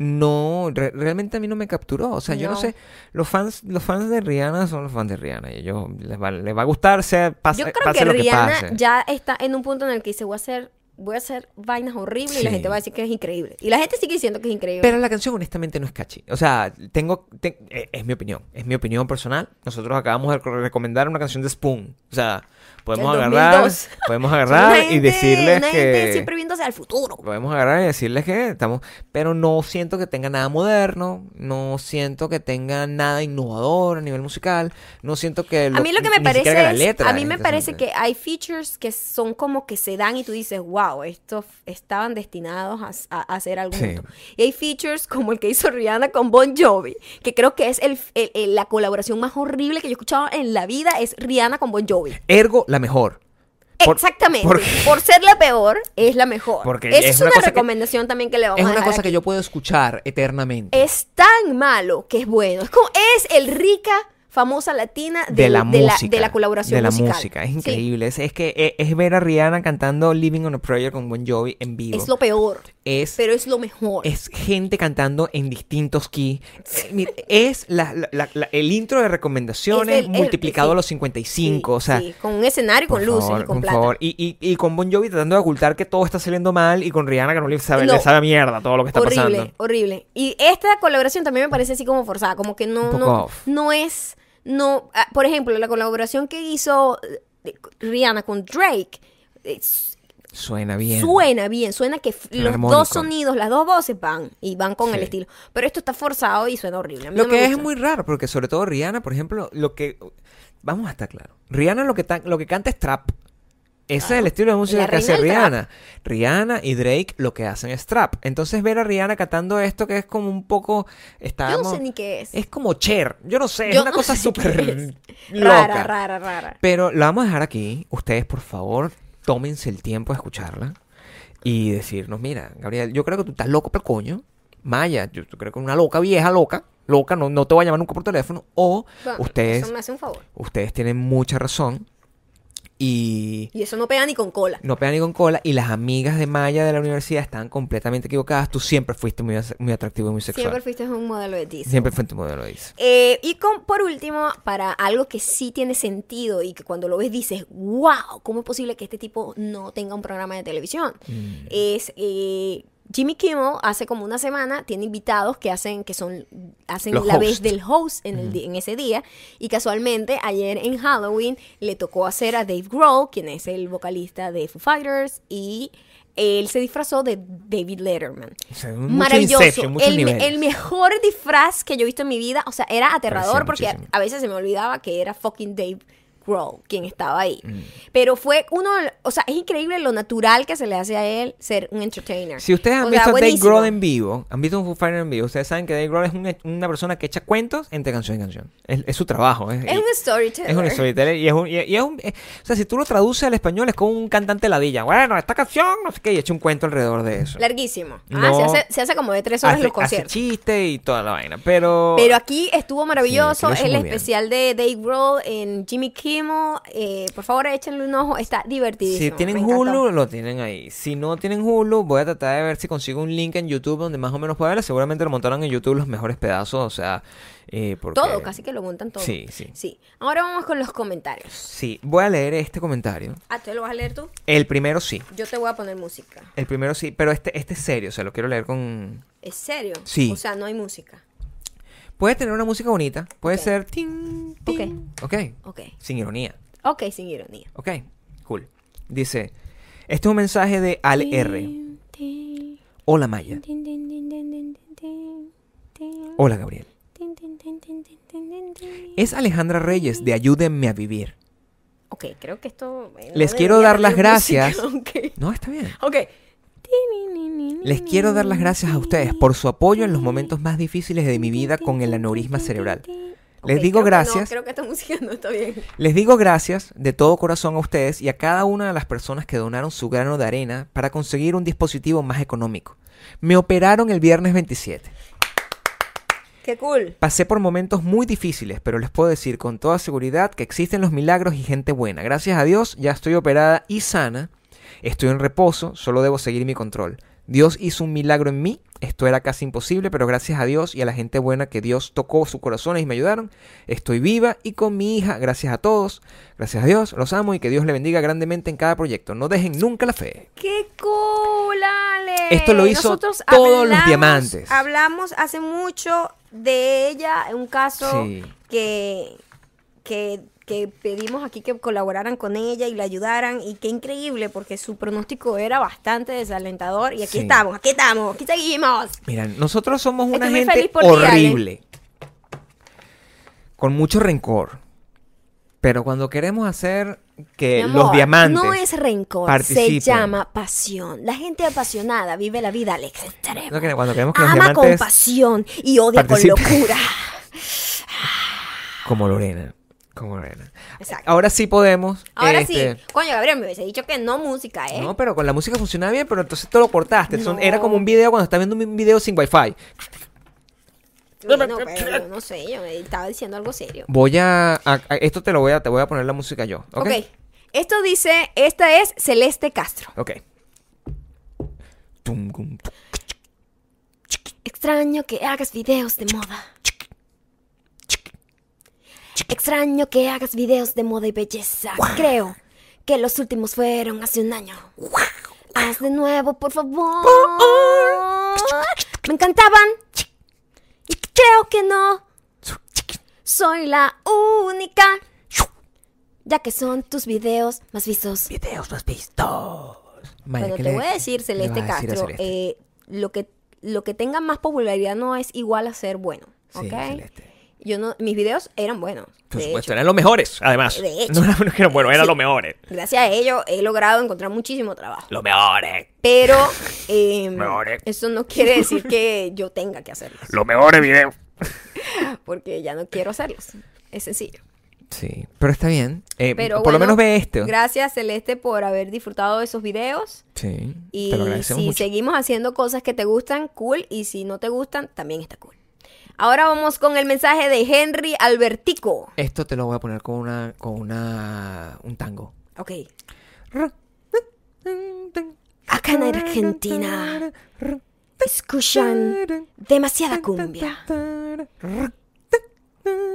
No, re- realmente a mí no me capturó. O sea, yo no sé. Los fans, los fans de Rihanna son los fans de Rihanna. Y ellos les va, les va a gustar, sea, pase, Yo creo pase que lo que Rihanna pase. ya está en un punto en el que dice, voy a hacer, voy a hacer vainas horribles y la gente va a decir que es increíble. Y la gente sigue diciendo que es increíble. Pero la canción honestamente no es catchy. O sea, tengo... te- eh, es mi opinión. Es mi opinión personal. Nosotros acabamos de re- recomendar una canción de Spoon. O sea, podemos agarrar... 2002. Podemos agarrar y gente- decirles una que... gente siempre viéndose al futuro. Podemos agarrar y decirles que estamos... Pero no siento que tenga nada moderno. No siento que tenga nada innovador a nivel musical. No siento que... a mí lo que me parece la letra a mí me parece que hay features que son como que se dan y tú dices, wow, estos estaban destinados a, a- a hacer algo Sí. juntos". Y hay features como el que hizo Rihanna con Bon Jovi, que creo que es el, el- el- la colaboración más horrible que yo he escuchado en la vida, es Rihanna con Bon Jovi. Ergo, la mejor. Por- Exactamente. porque- [LAUGHS] Por ser la peor, es la mejor. Porque Esa es es, una una, que- recomendación también que le vamos Es a una dejar cosa que yo puedo escuchar eternamente. Es tan malo que es bueno. Es como es el rica famosa latina de, la de música. de la colaboración De la musical. música. Es Sí. increíble. Es, es que e- es, ver a Rihanna cantando Living on a Prayer con Bon Jovi en vivo. Es lo peor, es, pero es lo mejor. es gente cantando en distintos keys. Eh, mira, Es la- la- la- el intro de recomendaciones Es el- el- multiplicado sí. a los 55. Sí, o sea, sí, con un escenario, con luces, favor, y con por plata. favor. Y, y, y con Bon Jovi tratando de ocultar que todo está saliendo mal y con Rihanna que no le sabe, No. le sabe a mierda todo lo que está horrible, pasando. horrible. Y esta colaboración también me parece así como forzada, como que no, no, off. no es, no, ah, por ejemplo, la colaboración que hizo eh, Rihanna con Drake. es- Suena bien. Suena bien, suena que Suena los armónico. dos sonidos, las dos voces van y van con el estilo. Pero esto está forzado y suena horrible. A mí Lo no me que es muy raro, porque sobre todo Rihanna, por ejemplo, lo que... Vamos a estar claros. Rihanna lo que, ta- lo que canta es trap. Ese es el Claro. estilo de música que hace. Rihanna. Rihanna y Drake lo que hacen es trap. Entonces ver a Rihanna cantando esto que es como un poco... Yo Estábamos, no sé ni qué es. Es como Cher. Yo no sé, es Yo una no cosa súper loca. Rara, rara, rara. Pero la vamos a dejar aquí. Ustedes, por favor, tómense el tiempo de escucharla y decirnos, mira, Gabriel, yo creo que tú estás loco para coño. Maya, yo creo que una loca vieja, loca, loca, no, no te voy a llamar nunca por teléfono. O Bueno, ustedes, Eso me hace un favor. ustedes tienen mucha razón y Y eso no pega ni con cola. no pegan ni con cola. Y las amigas de Maya de la universidad están completamente equivocadas. Tú siempre fuiste muy, muy atractivo y muy sexual. Siempre fuiste un modelo de Disney. Siempre fuiste un modelo, dice. Eh, y con, por último, para algo que sí tiene sentido y que cuando lo ves dices, wow, ¿cómo es posible que este tipo no tenga un programa de televisión? Mm. Es eh, Jimmy Kimmel hace como una semana tiene invitados que hacen que son hacen Los la vez del host en, el di- en ese día y casualmente ayer en Halloween le tocó hacer a Dave Grohl, quien es el vocalista de Foo Fighters y él se disfrazó de David Letterman. O sea, mucho Maravilloso. Inception, el, mejor disfraz que yo he visto en mi vida. O sea, era aterrador Parecía porque muchísimo. a veces se me olvidaba que era fucking Dave Grohl quien estaba ahí. Mm. Pero fue uno, o sea, es increíble lo natural que se le hace a él ser un entertainer. Si ustedes han O visto sea, a Dave. Grohl en vivo, han visto un Foo Fighter en vivo, ustedes saben que Dave Grohl es un- una persona que echa cuentos entre canción y canción. Es, es su trabajo. Es, Es un storyteller. es un storyteller y es un... y- y es un- eh, o sea, si tú lo traduces al español es como un cantante ladilla. Bueno, esta canción, no sé qué, y echa un cuento alrededor de eso. Larguísimo. Ah, No. se, hace, se hace como de tres horas hace, los hace conciertos. chiste y toda la vaina, pero... Pero aquí estuvo maravilloso. Sí, aquí el bien. especial de Dave Grohl en Jimmy Kimmel. Eh, por favor, échenle un ojo. Está divertidísimo. Si tienen. Hulu, lo tienen ahí. Si no tienen Hulu, voy a tratar de ver si consigo un link en YouTube donde más o menos pueda verla. Seguramente lo montaron en YouTube los mejores pedazos, o sea, eh, porque... Todo, casi que lo montan todo. Sí, sí. Sí. Ahora vamos con los comentarios. Sí, voy a leer este comentario. Ah, ¿te lo vas a leer tú? El primero sí. Yo te voy a poner música. El primero sí, pero este, este es serio, o sea, lo quiero leer con... ¿Es serio? Sí. O sea, no hay música. Puede tener una música bonita, puede ser... tin, tin. ok. Ok. Sin ironía. Ok, sin ironía. Ok, cool. Dice, este es un mensaje de Al R. Hola Maya. Hola Gabriel. Es Alejandra Reyes de Ayúdenme a Vivir. Ok, creo que esto... eh, no Les quiero dar las música, gracias. ok. No, está bien. Ok. Les quiero dar las gracias a ustedes por su apoyo en los momentos más difíciles de mi vida con el aneurisma cerebral. Les digo creo que no, gracias. creo que esta música no está bien. Les digo gracias de todo corazón a ustedes y a cada una de las personas que donaron su grano de arena para conseguir un dispositivo más económico. Me operaron el viernes 27. Qué cool. Pasé por momentos muy difíciles, pero les puedo decir con toda seguridad que existen los milagros y gente buena. Gracias a Dios ya estoy operada y sana. Estoy en reposo, solo debo seguir mi control. Dios hizo un milagro en mí. Esto era casi imposible, pero gracias a Dios y a la gente buena que Dios tocó sus corazones y me ayudaron, estoy viva y con mi hija. Gracias a todos. Gracias a Dios. Los amo y que Dios le bendiga grandemente en cada proyecto. No dejen nunca la fe. ¡Qué cool, Ale! Esto lo hizo Nosotros todos los diamantes. Hablamos hace mucho de ella, un caso Sí. que, que, que pedimos aquí que colaboraran con ella y la ayudaran. Y qué increíble, porque su pronóstico era bastante desalentador. Y aquí Sí. estamos, aquí estamos, aquí seguimos. Mira, nosotros somos una Estoy gente horrible. Con mucho rencor. Pero cuando queremos hacer que los diamantes. No es rencor, participen. se llama pasión. La gente apasionada vive la vida al extremo. No, que cuando queremos que los Ama con pasión y odia con locura. Como Lorena. Como Lorena. Exacto. Ahora sí podemos. Ahora este, sí. Coño, Gabriel, me hubiese dicho que no música, ¿eh? No, pero con la música funcionaba bien, pero entonces tú lo cortaste. Son- No. era como un video cuando estás viendo un video sin wifi. Bueno, pero yo no sé, yo estaba diciendo algo serio. Voy a, a- a- esto te lo voy a, te voy a poner la música yo. ¿ok? Esto dice, esta es Celeste Castro. Ok. Extraño que hagas videos de moda. Extraño que hagas videos de moda y belleza. Creo que los últimos fueron hace un año. Haz de nuevo, por favor. Me encantaban. Y creo que no. Soy la única. Ya que son tus videos más vistos. Videos más vistos. Maya, Pero ¿qué te le- voy a decir, Celeste a decir Castro, Celeste? eh, lo que lo que tenga más popularidad no es igual a ser bueno, Sí, ¿ok? Celeste. Yo no, mis videos eran buenos. Por supuesto, hecho. eran los mejores, además. De hecho. [LAUGHS] No eran que eran buenos, eran Sí. los mejores. Gracias a ello he logrado encontrar muchísimo trabajo. Los mejores. Pero [LAUGHS] eh, Mejores. eso no quiere decir que yo tenga que hacerlos, Los mejores videos. [LAUGHS] porque ya no quiero hacerlos. Es sencillo. Sí, pero está bien. Eh, Pero por lo menos ve esto. Gracias Celeste por haber disfrutado de esos videos. Sí, Y te lo si mucho. seguimos haciendo cosas que te gustan, cool. Y si no te gustan, también está cool. Ahora vamos con el mensaje de Henry Albertico. Esto te lo voy a poner con una, con una, un tango. Ok. Acá en Argentina escuchan demasiada cumbia.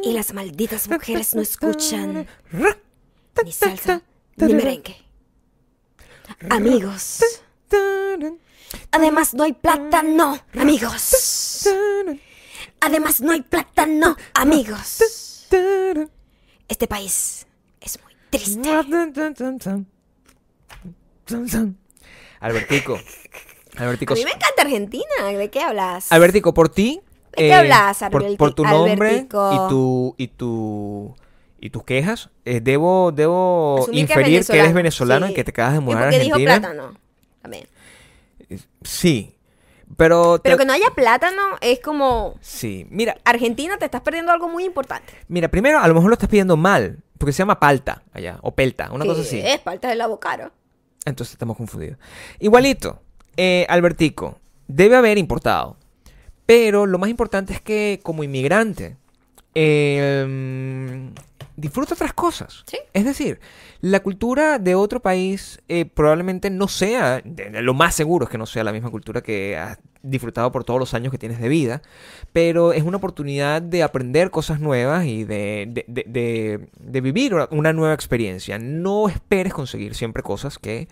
Y las malditas mujeres no escuchan ni salsa ni merengue. Amigos. Además no hay plátano, amigos. Además no hay plátano, amigos. Este país es muy triste. Albertico. Albertico. A mí me encanta Argentina. ¿De qué hablas? Albertico, por ti. ¿De qué hablas, por, por tu nombre Albertico? y tu y tu y tus quejas, eh, debo debo Asumir inferir que eres venezolano, sí. y que te acabas de ¿Y mudar a qué dijo Argentina. plátano? También. Sí. Pero te- Pero que no haya plátano es como... sí, mira, Argentina te estás perdiendo algo muy importante. mira, primero a lo mejor lo estás pidiendo mal, porque se llama palta allá o pelta, una cosa así. Es parte del avocado. Entonces estamos confundidos. Igualito, eh, Albertico, debe haber importado. Pero lo más importante es que como inmigrante, eh, disfruta otras cosas. Sí. Es decir, la cultura de otro país eh, probablemente no sea, de- de lo más seguro es que no sea la misma cultura que has disfrutado por todos los años que tienes de vida, pero es una oportunidad de aprender cosas nuevas y de, de- de- de- de vivir una nueva experiencia. No esperes conseguir siempre cosas que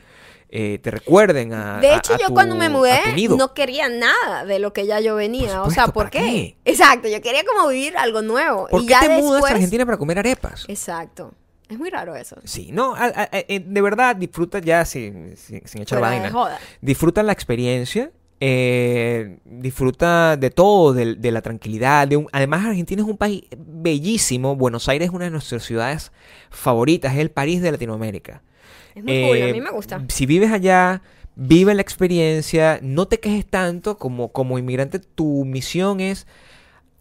eh, te recuerden a De hecho, a yo tu- cuando me mudé no quería nada de lo que ya yo venía. Por o sea, ¿por ¿para qué? qué? Exacto, yo quería como vivir algo nuevo. ¿Por y qué ya te después... mudas a Argentina para comer arepas? Exacto. Es muy raro eso. Sí, no, a- eh, de verdad disfruta ya sin, sin, sin echar de vaina. joda. Disfruta la experiencia, eh, disfruta de todo, de, de la tranquilidad. De un, además, Argentina es un país bellísimo. Buenos Aires es una de nuestras ciudades favoritas, es el París de Latinoamérica. Es muy cool, a mí me gusta. Si vives allá, vive la experiencia, no te quejes tanto como, como inmigrante. Tu misión es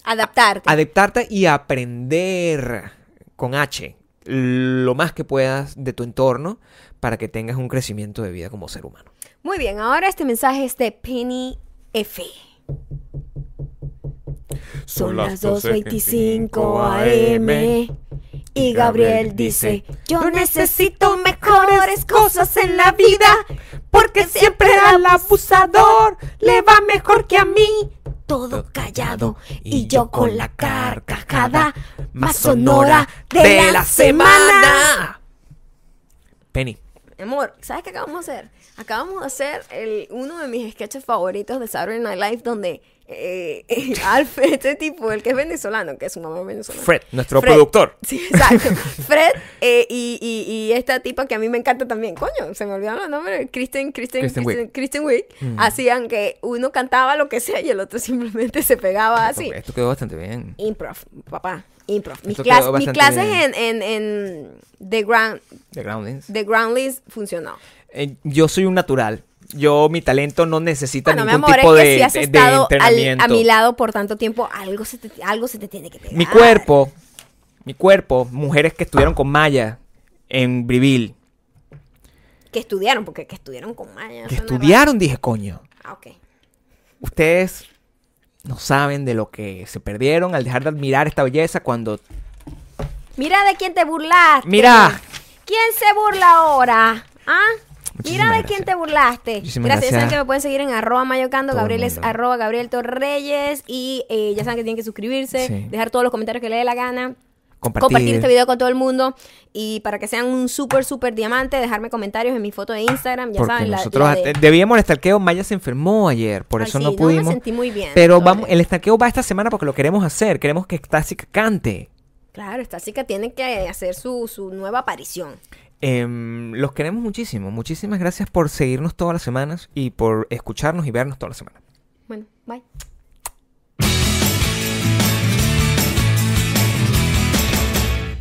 Adaptarte. adaptarte y aprender con H lo más que puedas de tu entorno para que tengas un crecimiento de vida como ser humano. Muy bien, ahora este mensaje es de Penny F. Son las 2.25 am y Gabriel dice, yo necesito mejores cosas en la vida porque siempre al abusador le va mejor que a mí. Todo callado y yo con la carcajada más sonora de la semana. Penny, Amor, ¿sabes qué acabamos de hacer? Acabamos de hacer el, uno de mis sketches favoritos de Saturday Night Live donde eh, Alf, [LAUGHS] este tipo, el que es venezolano, que es su mamá es venezolana. Fred, nuestro Fred. productor. Sí, exacto. [LAUGHS] Fred eh, y, y, y esta tipa que a mí me encanta también, coño, se me olvidaron los nombres, Kristen, Kristen, Kristen Kristen, Wiig. Kristen Wiig, Mm. hacían que uno cantaba lo que sea y el otro [LAUGHS] simplemente se pegaba así. Esto quedó bastante bien. Improv, papá, improv. Mis, clas- clases en, en, en The, Ground, The Groundlings. The Groundlings funcionó. Eh, yo soy un natural. Yo, mi talento no necesita Bueno, mi ningún amor, tipo es que de, si has de- de estado al- entrenamiento. a mi lado por tanto tiempo, algo se te, algo se te tiene que pegar. Mi cuerpo, mi cuerpo, mujeres que estudiaron con Maya en Brivil, Que estudiaron, porque que estudiaron con Maya. que raro. estudiaron, dije, coño, Ah, ok. ustedes no saben de lo que se perdieron al dejar de admirar esta belleza cuando... Mira de quién te burlaste. Mira. ¿Quién se burla ahora? ¿Ah? Muchísimas Mira de gracias. quién te burlaste. Muchísimas gracias. Ya saben que me pueden seguir en arroba mayocando. Todo Gabriel es arroba Gabriel Torreyes. Y eh, ya saben que tienen que suscribirse, Sí. dejar todos los comentarios que les dé la gana. Compartir. Compartir este video con todo el mundo. Y para que sean un súper, súper diamante, dejarme comentarios en mi foto de Instagram. Ya Porque saben, la, nosotros la de- debíamos el estalqueo, Maya se enfermó ayer, por Ay, eso sí, no me pudimos. sentí muy bien. Pero vamos, el estalqueo va esta semana porque lo queremos hacer, queremos que Tásica cante. Claro, esta chica tiene que hacer su, su nueva aparición. Em, los queremos muchísimo. Muchísimas gracias por seguirnos todas las semanas y por escucharnos y vernos todas las semanas. Bueno, bye.